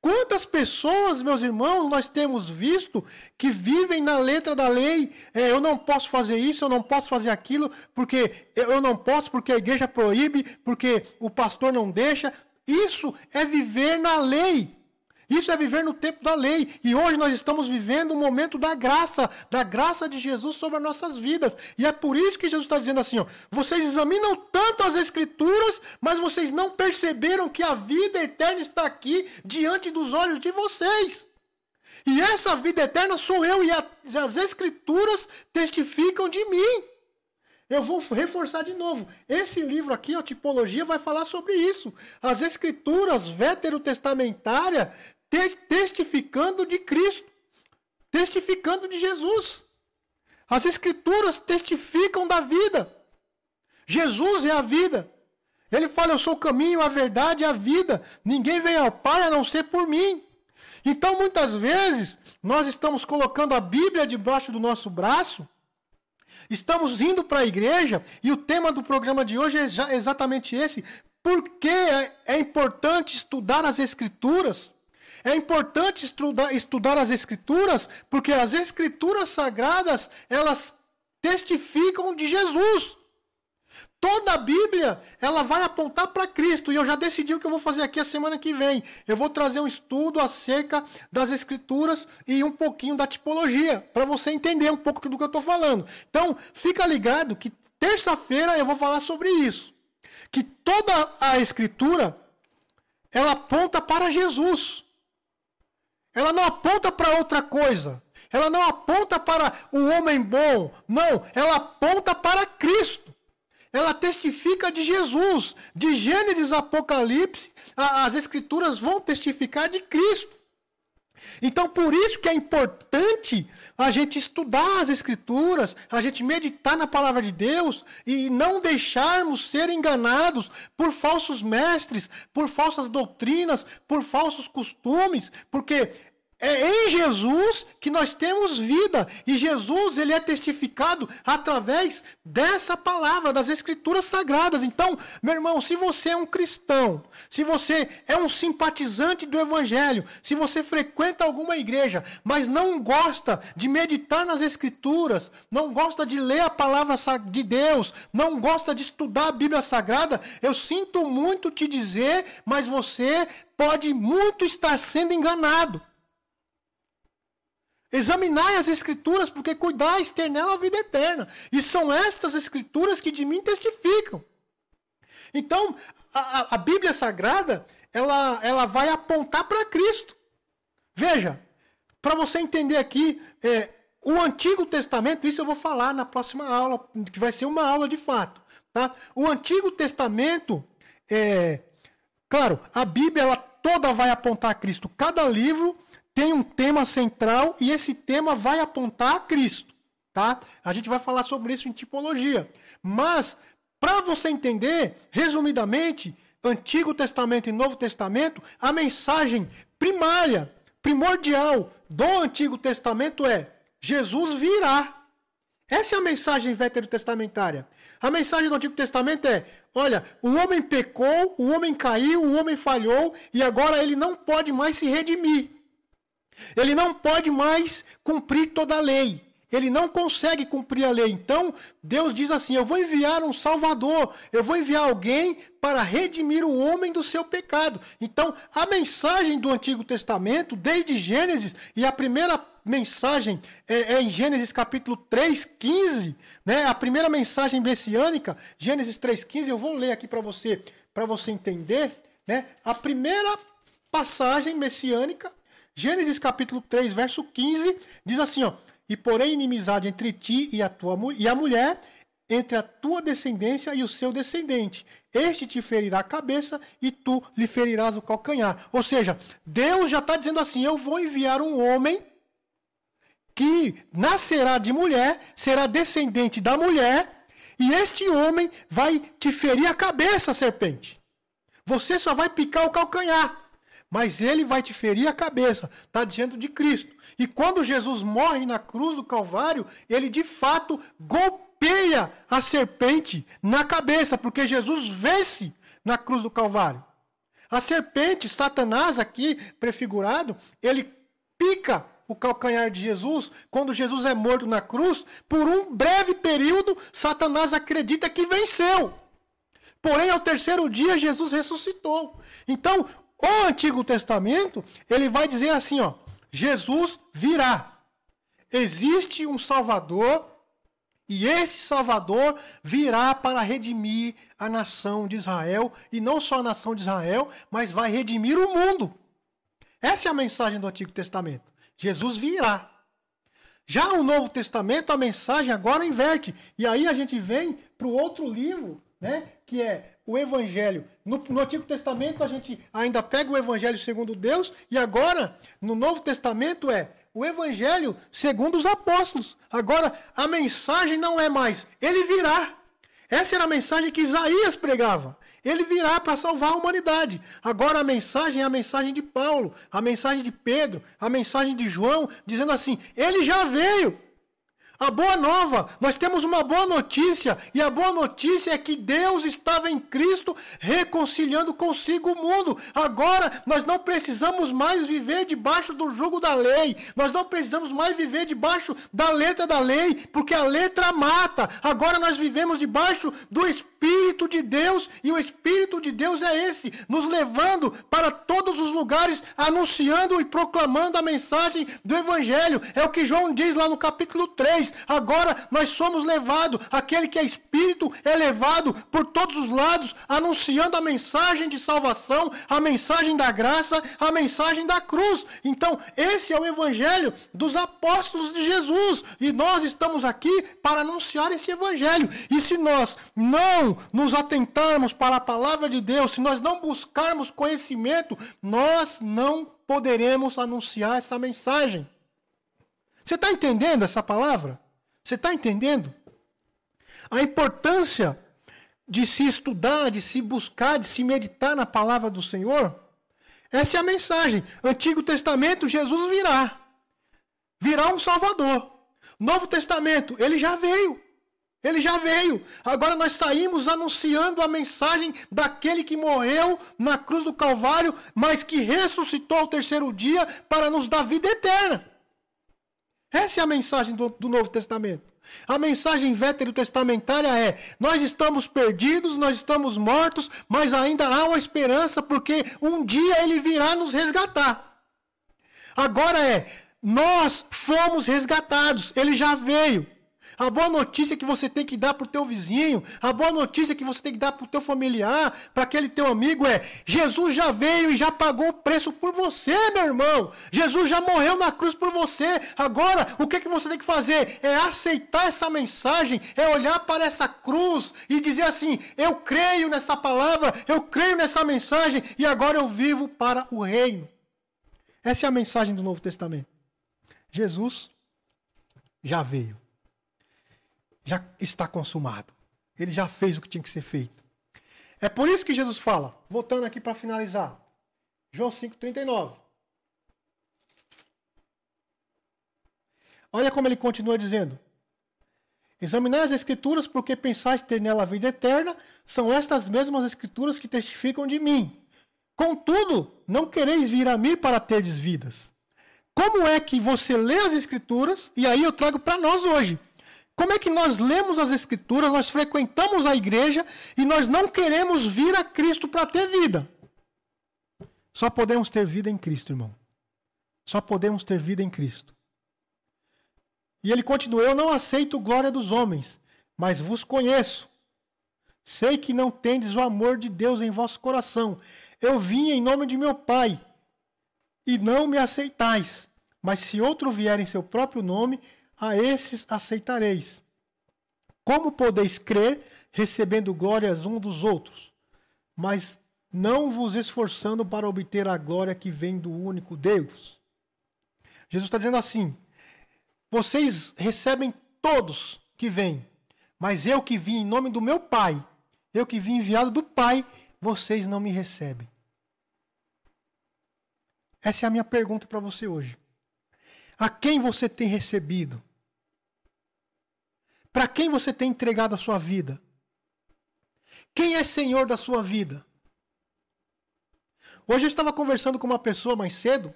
Quantas pessoas, meus irmãos, nós temos visto que vivem na letra da lei? É, eu não posso fazer isso, eu não posso fazer aquilo, porque eu não posso, porque a igreja proíbe, porque o pastor não deixa. Isso é viver na lei. Isso é viver no tempo da lei. E hoje nós estamos vivendo o um momento da graça, da graça de Jesus sobre as nossas vidas. E é por isso que Jesus está dizendo assim: ó, vocês examinam tanto as Escrituras, mas vocês não perceberam que a vida eterna está aqui diante dos olhos de vocês. E essa vida eterna sou eu, e as Escrituras testificam de mim. Eu vou reforçar de novo. Esse livro aqui, a Tipologia, vai falar sobre isso. As escrituras veterotestamentárias testificando de Cristo, testificando de Jesus. As Escrituras testificam da vida. Jesus é a vida. Ele fala: Eu sou o caminho, a verdade e a vida. Ninguém vem ao Pai a não ser por mim. Então, muitas vezes, nós estamos colocando a Bíblia debaixo do nosso braço, estamos indo para a igreja, e o tema do programa de hoje é exatamente esse. Por que é importante estudar as Escrituras? É importante estudar, estudar as escrituras, porque as escrituras sagradas, elas testificam de Jesus. Toda a Bíblia, ela vai apontar para Cristo. E eu já decidi o que eu vou fazer aqui a semana que vem. Eu vou trazer um estudo acerca das escrituras e um pouquinho da tipologia, para você entender um pouco do que eu estou falando. Então, fica ligado que terça-feira eu vou falar sobre isso. Que toda a escritura ela aponta para Jesus. Ela não aponta para outra coisa. Ela não aponta para o homem bom. Não, ela aponta para Cristo. Ela testifica de Jesus. De Gênesis a Apocalipse, as Escrituras vão testificar de Cristo. Então, por isso que é importante a gente estudar as Escrituras, a gente meditar na palavra de Deus e não deixarmos ser enganados por falsos mestres, por falsas doutrinas, por falsos costumes, porque é em Jesus que nós temos vida. E Jesus, ele é testificado através dessa palavra, das escrituras sagradas. Então, meu irmão, se você é um cristão, se você é um simpatizante do evangelho, se você frequenta alguma igreja, mas não gosta de meditar nas escrituras, não gosta de ler a palavra de Deus, não gosta de estudar a Bíblia Sagrada, eu sinto muito te dizer, mas você pode muito estar sendo enganado. Examinai as escrituras, porque cuidais ter nela a vida eterna. E são estas escrituras que de mim testificam. Então, a, a Bíblia Sagrada, ela, ela vai apontar para Cristo. Veja, para você entender aqui, é, o Antigo Testamento, isso eu vou falar na próxima aula, que vai ser uma aula de fato. Tá? O Antigo Testamento, é, claro, a Bíblia ela toda vai apontar a Cristo. Cada livro tem um tema central e esse tema vai apontar a Cristo, tá? A gente vai falar sobre isso em tipologia. Mas para você entender, resumidamente, Antigo Testamento e Novo Testamento, a mensagem primária, primordial do Antigo Testamento é: Jesus virá. Essa é a mensagem veterotestamentária. A mensagem do Antigo Testamento é: olha, o homem pecou, o homem caiu, o homem falhou e agora ele não pode mais se redimir. Ele não pode mais cumprir toda a lei. Ele não consegue cumprir a lei. Então, Deus diz assim: Eu vou enviar um Salvador, eu vou enviar alguém para redimir o homem do seu pecado. Então, a mensagem do Antigo Testamento, desde Gênesis, e a primeira mensagem é, é em Gênesis capítulo 3, 15, né? a primeira mensagem messiânica, Gênesis 3, 15, eu vou ler aqui para você, para você entender. Né? A primeira passagem messiânica Gênesis capítulo 3, verso 15, diz assim, ó: "E porém inimizade entre ti e a tua e a mulher, entre a tua descendência e o seu descendente. Este te ferirá a cabeça e tu lhe ferirás o calcanhar." Ou seja, Deus já está dizendo assim: "Eu vou enviar um homem que nascerá de mulher, será descendente da mulher, e este homem vai te ferir a cabeça, serpente. Você só vai picar o calcanhar mas ele vai te ferir a cabeça. Está dizendo de Cristo. E quando Jesus morre na cruz do Calvário, ele de fato golpeia a serpente na cabeça, porque Jesus vence na cruz do Calvário. A serpente, Satanás aqui prefigurado, ele pica o calcanhar de Jesus, quando Jesus é morto na cruz, por um breve período, Satanás acredita que venceu. Porém, ao terceiro dia, Jesus ressuscitou. Então, o Antigo Testamento, ele vai dizer assim, ó, Jesus virá. Existe um Salvador e esse Salvador virá para redimir a nação de Israel, e não só a nação de Israel, mas vai redimir o mundo. Essa é a mensagem do Antigo Testamento. Jesus virá. Já o Novo Testamento, a mensagem agora inverte. E aí a gente vem para o outro livro, né, que é o Evangelho. No, no, Antigo Testamento a gente ainda pega o Evangelho segundo Deus, e agora, no Novo Testamento, é o Evangelho segundo os apóstolos. Agora, a mensagem não é mais, ele virá. Essa era a mensagem que Isaías pregava. Ele virá para salvar a humanidade. Agora a mensagem é a mensagem de Paulo, a mensagem de Pedro, a mensagem de João, dizendo assim: ele já veio. A boa nova, nós temos uma boa notícia, e a boa notícia é que Deus estava em Cristo reconciliando consigo o mundo. Agora nós não precisamos mais viver debaixo do jugo da lei, nós não precisamos mais viver debaixo da letra da lei, porque a letra mata. Agora nós vivemos debaixo do Espírito de Deus, e o Espírito de Deus é esse, nos levando para todos os lugares, anunciando e proclamando a mensagem do Evangelho. É o que João diz lá no capítulo 3 Agora nós somos levados, aquele que é espírito é levado por todos os lados, anunciando a mensagem de salvação, a mensagem da graça, a mensagem da cruz. Então, esse é o evangelho dos apóstolos de Jesus, e nós estamos aqui para anunciar esse evangelho. E se nós não nos atentarmos para a palavra de Deus, se nós não buscarmos conhecimento, nós não poderemos anunciar essa mensagem. Você está entendendo essa palavra? Você está entendendo? A importância de se estudar, de se buscar, de se meditar na palavra do Senhor. Essa é a mensagem. Antigo Testamento, Jesus virá. Virá um Salvador. Novo Testamento, ele já veio. Ele já veio. Agora nós saímos anunciando a mensagem daquele que morreu na cruz do Calvário, mas que ressuscitou ao terceiro dia para nos dar vida eterna. Essa é a mensagem do, do Novo Testamento. A mensagem veterotestamentária é: nós estamos perdidos, nós estamos mortos, mas ainda há uma esperança, porque um dia ele virá nos resgatar. Agora é: nós fomos resgatados, ele já veio. A boa notícia que você tem que dar para o teu vizinho, a boa notícia que você tem que dar para o teu familiar, para aquele teu amigo é: Jesus já veio e já pagou o preço por você, meu irmão. Jesus já morreu na cruz por você. Agora, o que, que você tem que fazer? É aceitar essa mensagem, é olhar para essa cruz e dizer assim: eu creio nessa palavra, eu creio nessa mensagem e agora eu vivo para o reino. Essa é a mensagem do Novo Testamento. Jesus já veio já está consumado. Ele já fez o que tinha que ser feito. É por isso que Jesus fala, voltando aqui para finalizar. João 5,39. Olha como ele continua dizendo. Examinai as escrituras, porque pensais ter nela a vida eterna, são estas mesmas escrituras que testificam de mim. Contudo, não quereis vir a mim para terdes vidas. Como é que você lê as escrituras? E aí eu trago para nós hoje. Como é que nós lemos as Escrituras, nós frequentamos a igreja e nós não queremos vir a Cristo para ter vida? Só podemos ter vida em Cristo, irmão. Só podemos ter vida em Cristo. E ele continua: Eu não aceito glória dos homens, mas vos conheço. Sei que não tendes o amor de Deus em vosso coração. Eu vim em nome de meu Pai, e não me aceitais. Mas se outro vier em seu próprio nome, a esses aceitareis. Como podeis crer, recebendo glórias um dos outros, mas não vos esforçando para obter a glória que vem do único Deus? Jesus está dizendo assim: vocês recebem todos que vêm, mas eu que vim em nome do meu Pai, eu que vim enviado do Pai, vocês não me recebem. Essa é a minha pergunta para você hoje. A quem você tem recebido? Para quem você tem entregado a sua vida? Quem é senhor da sua vida? Hoje eu estava conversando com uma pessoa mais cedo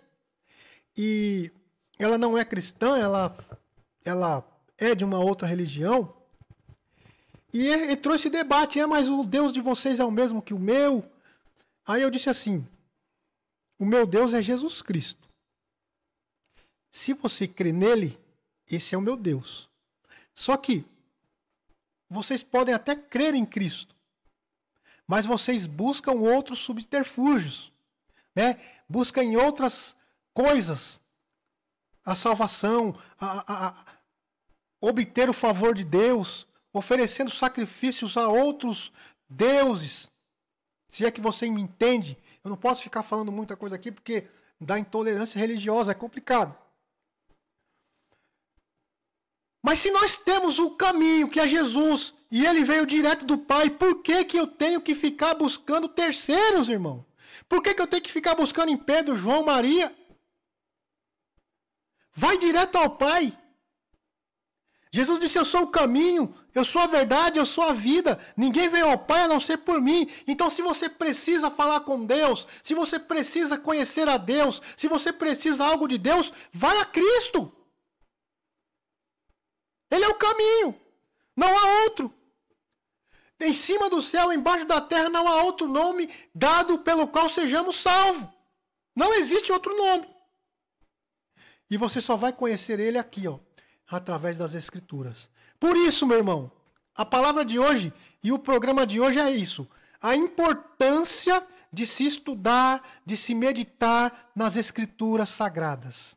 e ela não é cristã, ela, ela é de uma outra religião. E entrou esse debate, é, mas o Deus de vocês é o mesmo que o meu? Aí eu disse assim: o meu Deus é Jesus Cristo. Se você crê nele, esse é o meu Deus. Só que vocês podem até crer em Cristo, mas vocês buscam outros subterfúgios, né? Buscam em outras coisas a salvação, a, a, a obter o favor de Deus, oferecendo sacrifícios a outros deuses. Se é que você me entende, eu não posso ficar falando muita coisa aqui porque dá intolerância religiosa, é complicado. Mas se nós temos o caminho que é Jesus e ele veio direto do Pai, por que, que eu tenho que ficar buscando terceiros, irmão? Por que, que eu tenho que ficar buscando em Pedro, João, Maria? Vai direto ao Pai. Jesus disse: Eu sou o caminho, eu sou a verdade, eu sou a vida. Ninguém veio ao Pai a não ser por mim. Então, se você precisa falar com Deus, se você precisa conhecer a Deus, se você precisa algo de Deus, vai a Cristo. Ele é o caminho. Não há outro. Em cima do céu, embaixo da terra, não há outro nome dado pelo qual sejamos salvos. Não existe outro nome. E você só vai conhecer ele aqui, ó, através das Escrituras. Por isso, meu irmão, a palavra de hoje e o programa de hoje é isso. A importância de se estudar, de se meditar nas Escrituras sagradas.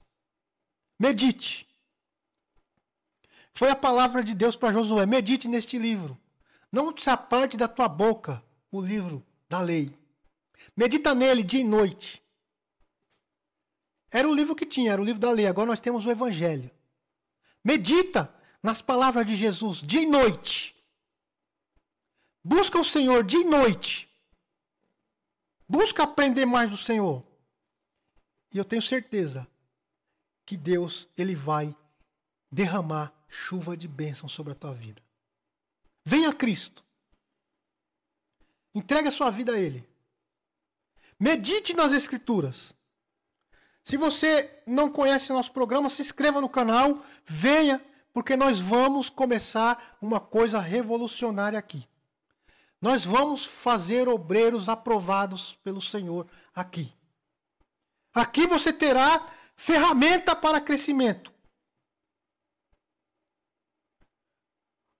Medite. Foi a palavra de Deus para Josué: medite neste livro. Não se aparte da tua boca o livro da lei. Medita nele dia e noite. Era o livro que tinha, era o livro da lei. Agora nós temos o Evangelho. Medita nas palavras de Jesus dia e noite. Busca o Senhor dia e noite. Busca aprender mais do Senhor. E eu tenho certeza que Deus ele vai derramar chuva de bênção sobre a tua vida. Venha a Cristo. Entregue a sua vida a Ele. Medite nas Escrituras. Se você não conhece nosso programa, se inscreva no canal, venha, porque nós vamos começar uma coisa revolucionária aqui. Nós vamos fazer obreiros aprovados pelo Senhor aqui. Aqui você terá ferramenta para crescimento.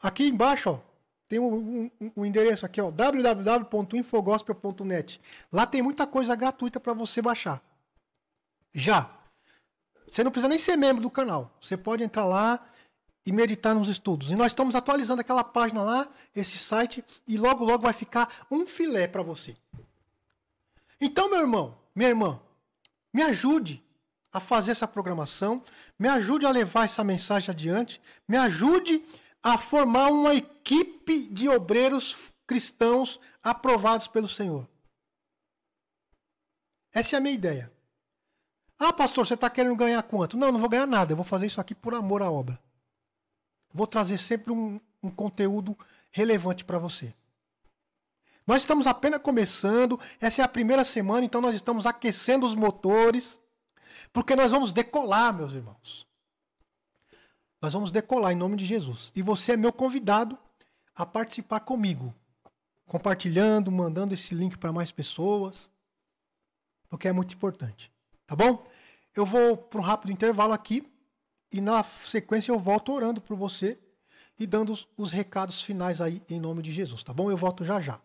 Aqui embaixo, ó, tem um, um, um, endereço aqui, ó, www.infogospel.net. Lá tem muita coisa gratuita para você baixar. Já. Você não precisa nem ser membro do canal. Você pode entrar lá e meditar nos estudos. E nós estamos atualizando aquela página lá, esse site, e logo logo vai ficar um filé para você. Então, meu irmão, minha irmã, me ajude a fazer essa programação, me ajude a levar essa mensagem adiante, me ajude a formar uma equipe de obreiros cristãos aprovados pelo Senhor. Essa é a minha ideia. Ah, pastor, você está querendo ganhar quanto? Não, não vou ganhar nada. Eu vou fazer isso aqui por amor à obra. Vou trazer sempre um, um conteúdo relevante para você. Nós estamos apenas começando. Essa é a primeira semana, então nós estamos aquecendo os motores. Porque nós vamos decolar, meus irmãos. Nós vamos decolar em nome de Jesus. E você é meu convidado a participar comigo, compartilhando, mandando esse link para mais pessoas, porque é muito importante. Tá bom? Eu vou para um rápido intervalo aqui e na sequência eu volto orando por você e dando os, os recados finais aí em nome de Jesus, tá bom? Eu volto já já.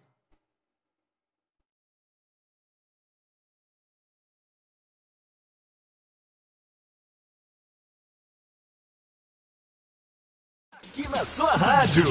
Na sua rádio.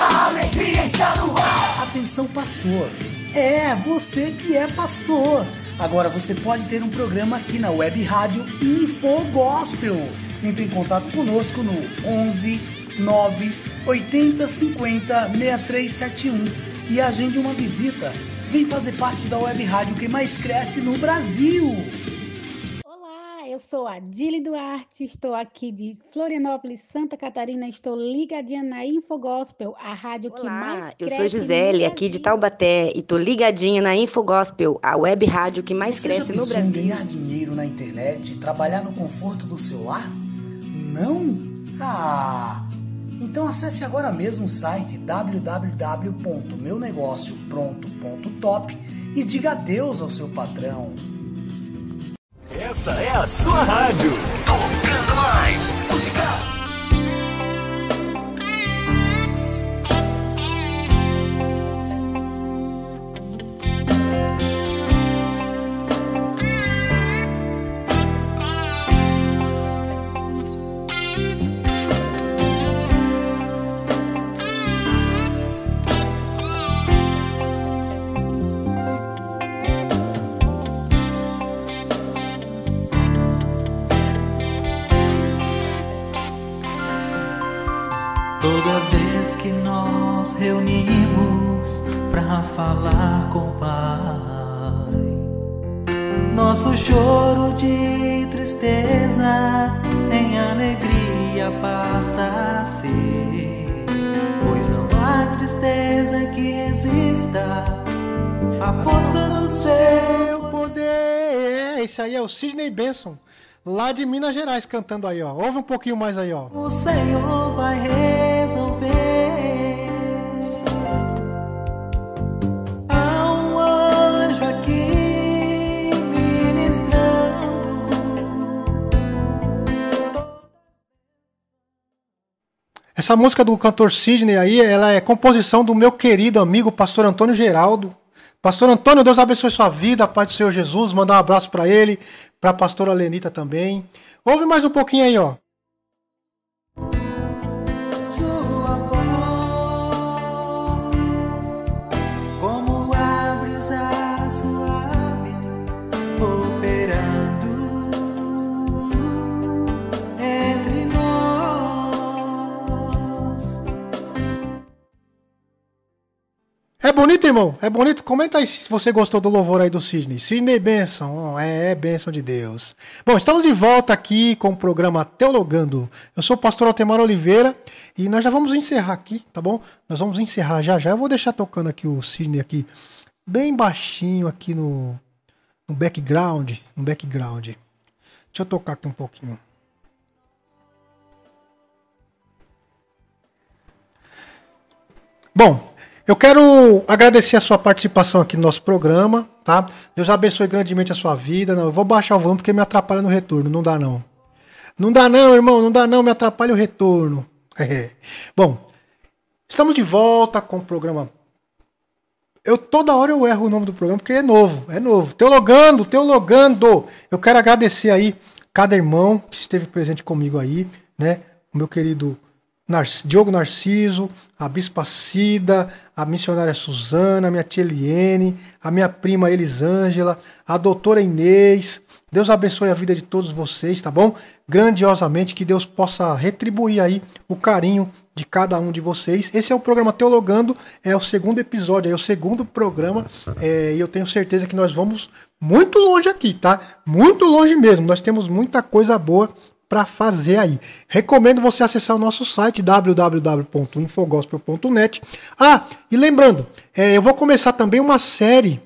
A alegria está no ar. Atenção, pastor. É, você que é pastor. Agora você pode ter um programa aqui na web rádio Info Gospel. Entre em contato conosco no 11 9 80 50 6371 e agende uma visita. Vem fazer parte da web rádio que mais cresce no Brasil eu sou a Dili Duarte, estou aqui de Florianópolis, Santa Catarina, estou ligadinha na Infogospel, a rádio Olá, que mais eu sou Gisele, aqui de Taubaté, e estou ligadinha na Infogospel, a web rádio que mais Você cresce já no Brasil. Em ganhar dinheiro na internet e trabalhar no conforto do seu lar? Não? Ah! Então acesse agora mesmo o site www.meunegociopronto.top e diga adeus ao seu patrão. Essa é a sua rádio. Tocando mais música. O Sidney Benson, lá de Minas Gerais, cantando aí, ó. Ouve um pouquinho mais aí, ó. O Senhor vai resolver. Há um anjo aqui ministrando. Essa música do cantor Sidney aí, ela é composição do meu querido amigo pastor Antônio Geraldo. Pastor Antônio, Deus abençoe sua vida, Pai do Senhor Jesus. Mandar um abraço para ele, para a pastora Lenita também. Ouve mais um pouquinho aí, ó. Bonito, irmão? É bonito? Comenta aí se você gostou do louvor aí do Sidney. Sidney Benção, oh, é, é benção de Deus. Bom, estamos de volta aqui com o programa Teologando. Eu sou o pastor Altemar Oliveira e nós já vamos encerrar aqui, tá bom? Nós vamos encerrar já já. Eu vou deixar tocando aqui o Sidney aqui, bem baixinho aqui no, no background, no background. Deixa eu tocar aqui um pouquinho. Bom, eu quero agradecer a sua participação aqui no nosso programa, tá? Deus abençoe grandemente a sua vida. Não, eu vou baixar o volume porque me atrapalha no retorno. Não dá não. Não dá não, irmão. Não dá não. Me atrapalha o retorno. [LAUGHS] Bom, estamos de volta com o programa. Eu toda hora eu erro o nome do programa porque é novo, é novo. Teologando, teologando. Eu quero agradecer aí cada irmão que esteve presente comigo aí, né? O meu querido Diogo Narciso, a Bispa Cida, a missionária Suzana, a minha tia Eliene, a minha prima Elisângela, a doutora Inês. Deus abençoe a vida de todos vocês, tá bom? Grandiosamente, que Deus possa retribuir aí o carinho de cada um de vocês. Esse é o programa Teologando, é o segundo episódio, é o segundo programa, é, e eu tenho certeza que nós vamos muito longe aqui, tá? Muito longe mesmo. Nós temos muita coisa boa para fazer aí. Recomendo você acessar o nosso site www.infogospel.net. Ah, e lembrando, é, eu vou começar também uma série,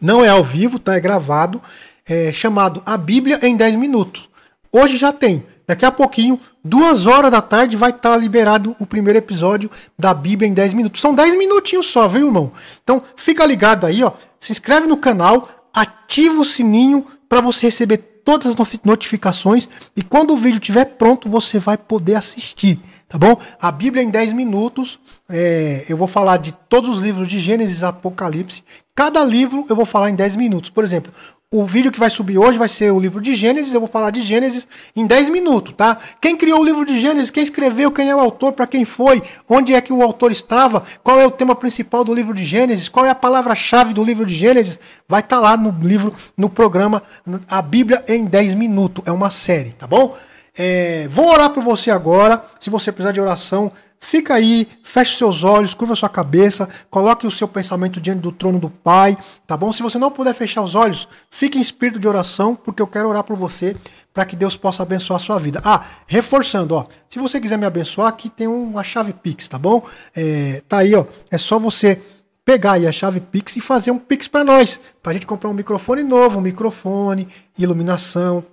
não é ao vivo, tá? É gravado, é, chamado A Bíblia em 10 Minutos. Hoje já tem. Daqui a pouquinho, duas horas da tarde, vai estar tá liberado o primeiro episódio da Bíblia em 10 minutos. São 10 minutinhos só, viu, irmão? Então, fica ligado aí, ó. Se inscreve no canal, ativa o sininho para você receber todas as notificações e quando o vídeo estiver pronto, você vai poder assistir, tá bom? A Bíblia em 10 minutos, é, eu vou falar de todos os livros de Gênesis e Apocalipse. Cada livro eu vou falar em 10 minutos. Por exemplo, o vídeo que vai subir hoje vai ser o livro de Gênesis. Eu vou falar de Gênesis em 10 minutos, tá? Quem criou o livro de Gênesis, quem escreveu, quem é o autor, para quem foi, onde é que o autor estava, qual é o tema principal do livro de Gênesis, qual é a palavra-chave do livro de Gênesis, vai estar tá lá no livro, no programa A Bíblia em 10 minutos. É uma série, tá bom? É, vou orar por você agora. Se você precisar de oração, Fica aí, feche seus olhos, curva sua cabeça, coloque o seu pensamento diante do trono do Pai, tá bom? Se você não puder fechar os olhos, fique em espírito de oração, porque eu quero orar por você para que Deus possa abençoar a sua vida. Ah, reforçando, ó, se você quiser me abençoar, aqui tem uma chave Pix, tá bom? É, tá aí, ó, é só você pegar aí a chave Pix e fazer um Pix para nós, para a gente comprar um microfone novo, um microfone, iluminação,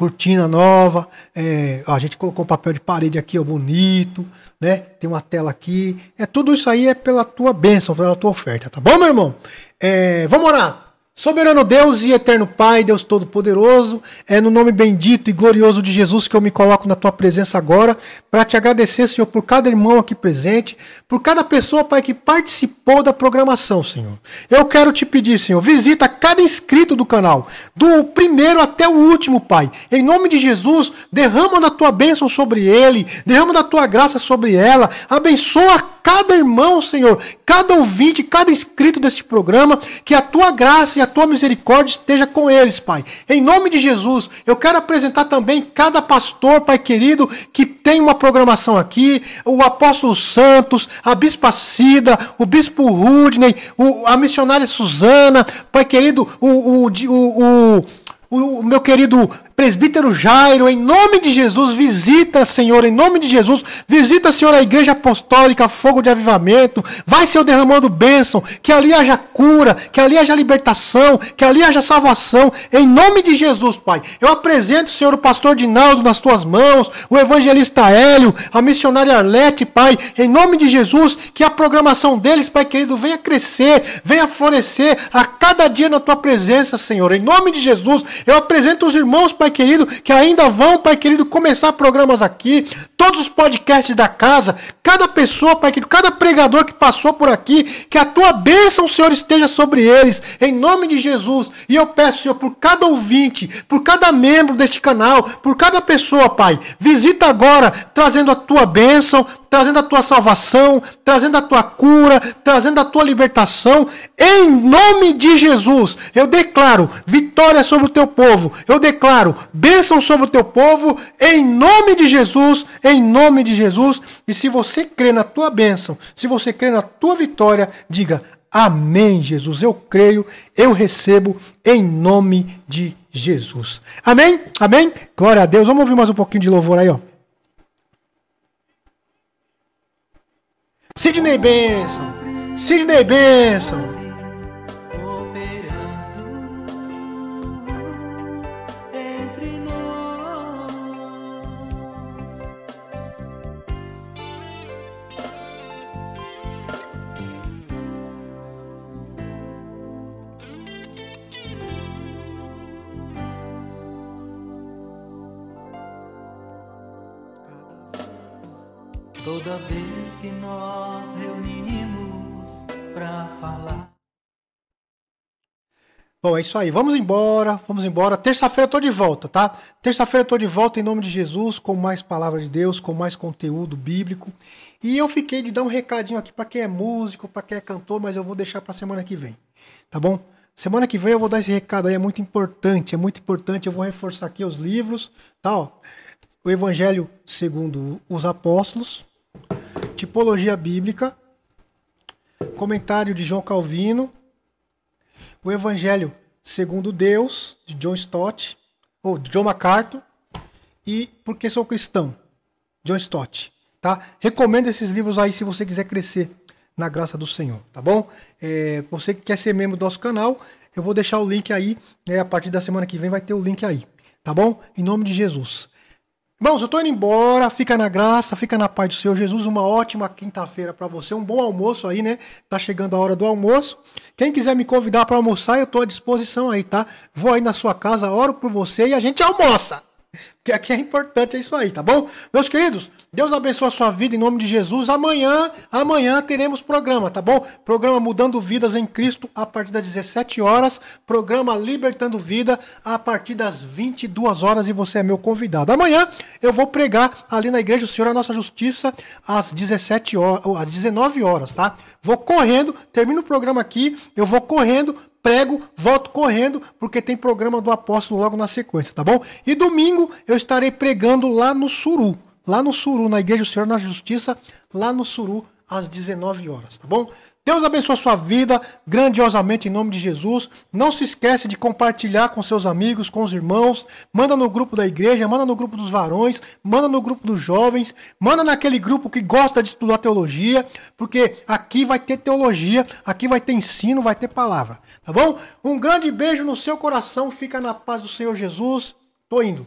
cortina nova, é, a gente colocou papel de parede aqui, ó, bonito, né? Tem uma tela aqui. É tudo isso aí é pela tua bênção, pela tua oferta, tá bom, meu irmão? É, vamos orar. Soberano Deus e eterno Pai, Deus Todo-Poderoso, é no nome bendito e glorioso de Jesus que eu me coloco na tua presença agora, para te agradecer, Senhor, por cada irmão aqui presente, por cada pessoa, Pai, que participou da programação, Senhor. Eu quero te pedir, Senhor, visita cada inscrito do canal, do primeiro até o último, Pai. Em nome de Jesus, derrama da tua bênção sobre ele, derrama da tua graça sobre ela, abençoa cada irmão, Senhor, cada ouvinte, cada inscrito desse programa, que a tua graça e a tua misericórdia esteja com eles, Pai. Em nome de Jesus, eu quero apresentar também cada pastor, Pai querido, que tem uma programação aqui, o apóstolo Santos, a bispa Cida, o bispo Rudney, o, a missionária Suzana, Pai querido, o, o, o, o, o meu querido Presbítero Jairo, em nome de Jesus, visita, Senhor, em nome de Jesus, visita, Senhor, a igreja apostólica, fogo de avivamento, vai, Senhor, derramando bênção, que ali haja cura, que ali haja libertação, que ali haja salvação, em nome de Jesus, Pai. Eu apresento, Senhor, o pastor Dinaldo nas tuas mãos, o evangelista Hélio, a missionária Arlete, Pai, em nome de Jesus, que a programação deles, Pai querido, venha crescer, venha florescer a cada dia na tua presença, Senhor, em nome de Jesus, eu apresento os irmãos, Pai Pai querido, que ainda vão, Pai querido, começar programas aqui, todos os podcasts da casa, cada pessoa, Pai querido, cada pregador que passou por aqui, que a tua bênção, Senhor, esteja sobre eles, em nome de Jesus. E eu peço, Senhor, por cada ouvinte, por cada membro deste canal, por cada pessoa, Pai, visita agora, trazendo a tua bênção, trazendo a tua salvação, trazendo a tua cura, trazendo a tua libertação, em nome de Jesus. Eu declaro vitória sobre o teu povo, eu declaro bênção sobre o teu povo, em nome de Jesus, em nome de Jesus. E se você crê na tua bênção, se você crê na tua vitória, diga Amém, Jesus. Eu creio, eu recebo em nome de Jesus. Amém? Amém? Glória a Deus. Vamos ouvir mais um pouquinho de louvor aí, ó. Sidney Benson. Sidney Benson. Bom, é isso aí. Vamos embora, vamos embora. Terça-feira eu tô de volta, tá? Terça-feira eu tô de volta em nome de Jesus, com mais palavra de Deus, com mais conteúdo bíblico. E eu fiquei de dar um recadinho aqui para quem é músico, para quem é cantor, mas eu vou deixar para semana que vem. Tá bom? Semana que vem eu vou dar esse recado aí, é muito importante, é muito importante. Eu vou reforçar aqui os livros, tá? Ó, o Evangelho segundo os Apóstolos, Tipologia Bíblica, Comentário de João Calvino, O Evangelho segundo Deus, de John Stott, ou John MacArthur, e Porque Sou Cristão, John Stott. Tá? Recomendo esses livros aí se você quiser crescer na graça do Senhor, tá bom? É, você que quer ser membro do nosso canal, eu vou deixar o link aí, né, a partir da semana que vem vai ter o link aí, tá bom? Em nome de Jesus. Irmãos, eu tô indo embora. Fica na graça, fica na paz do Senhor Jesus. Uma ótima quinta-feira para você. Um bom almoço aí, né? Tá chegando a hora do almoço. Quem quiser me convidar para almoçar, eu tô à disposição aí, tá? Vou aí na sua casa, oro por você e a gente almoça. Porque aqui é importante, é isso aí, tá bom? Meus queridos, Deus abençoe a sua vida em nome de Jesus. Amanhã, amanhã teremos programa, tá bom? Programa Mudando Vidas em Cristo a partir das 17 horas. Programa Libertando Vida a partir das 22 horas e você é meu convidado. Amanhã eu vou pregar ali na igreja o Senhor a nossa justiça às 17 horas, às 19 horas, tá? Vou correndo, termino o programa aqui, eu vou correndo prego, volto correndo, porque tem programa do apóstolo logo na sequência, tá bom? E domingo eu estarei pregando lá no Suru, lá no Suru, na Igreja do Senhor na Justiça, lá no Suru, às 19 horas, tá bom? Deus abençoe sua vida grandiosamente em nome de Jesus. Não se esquece de compartilhar com seus amigos, com os irmãos. Manda no grupo da igreja, manda no grupo dos varões, manda no grupo dos jovens, manda naquele grupo que gosta de estudar teologia, porque aqui vai ter teologia, aqui vai ter ensino, vai ter palavra, tá bom? Um grande beijo no seu coração. Fica na paz do Senhor Jesus. Tô indo.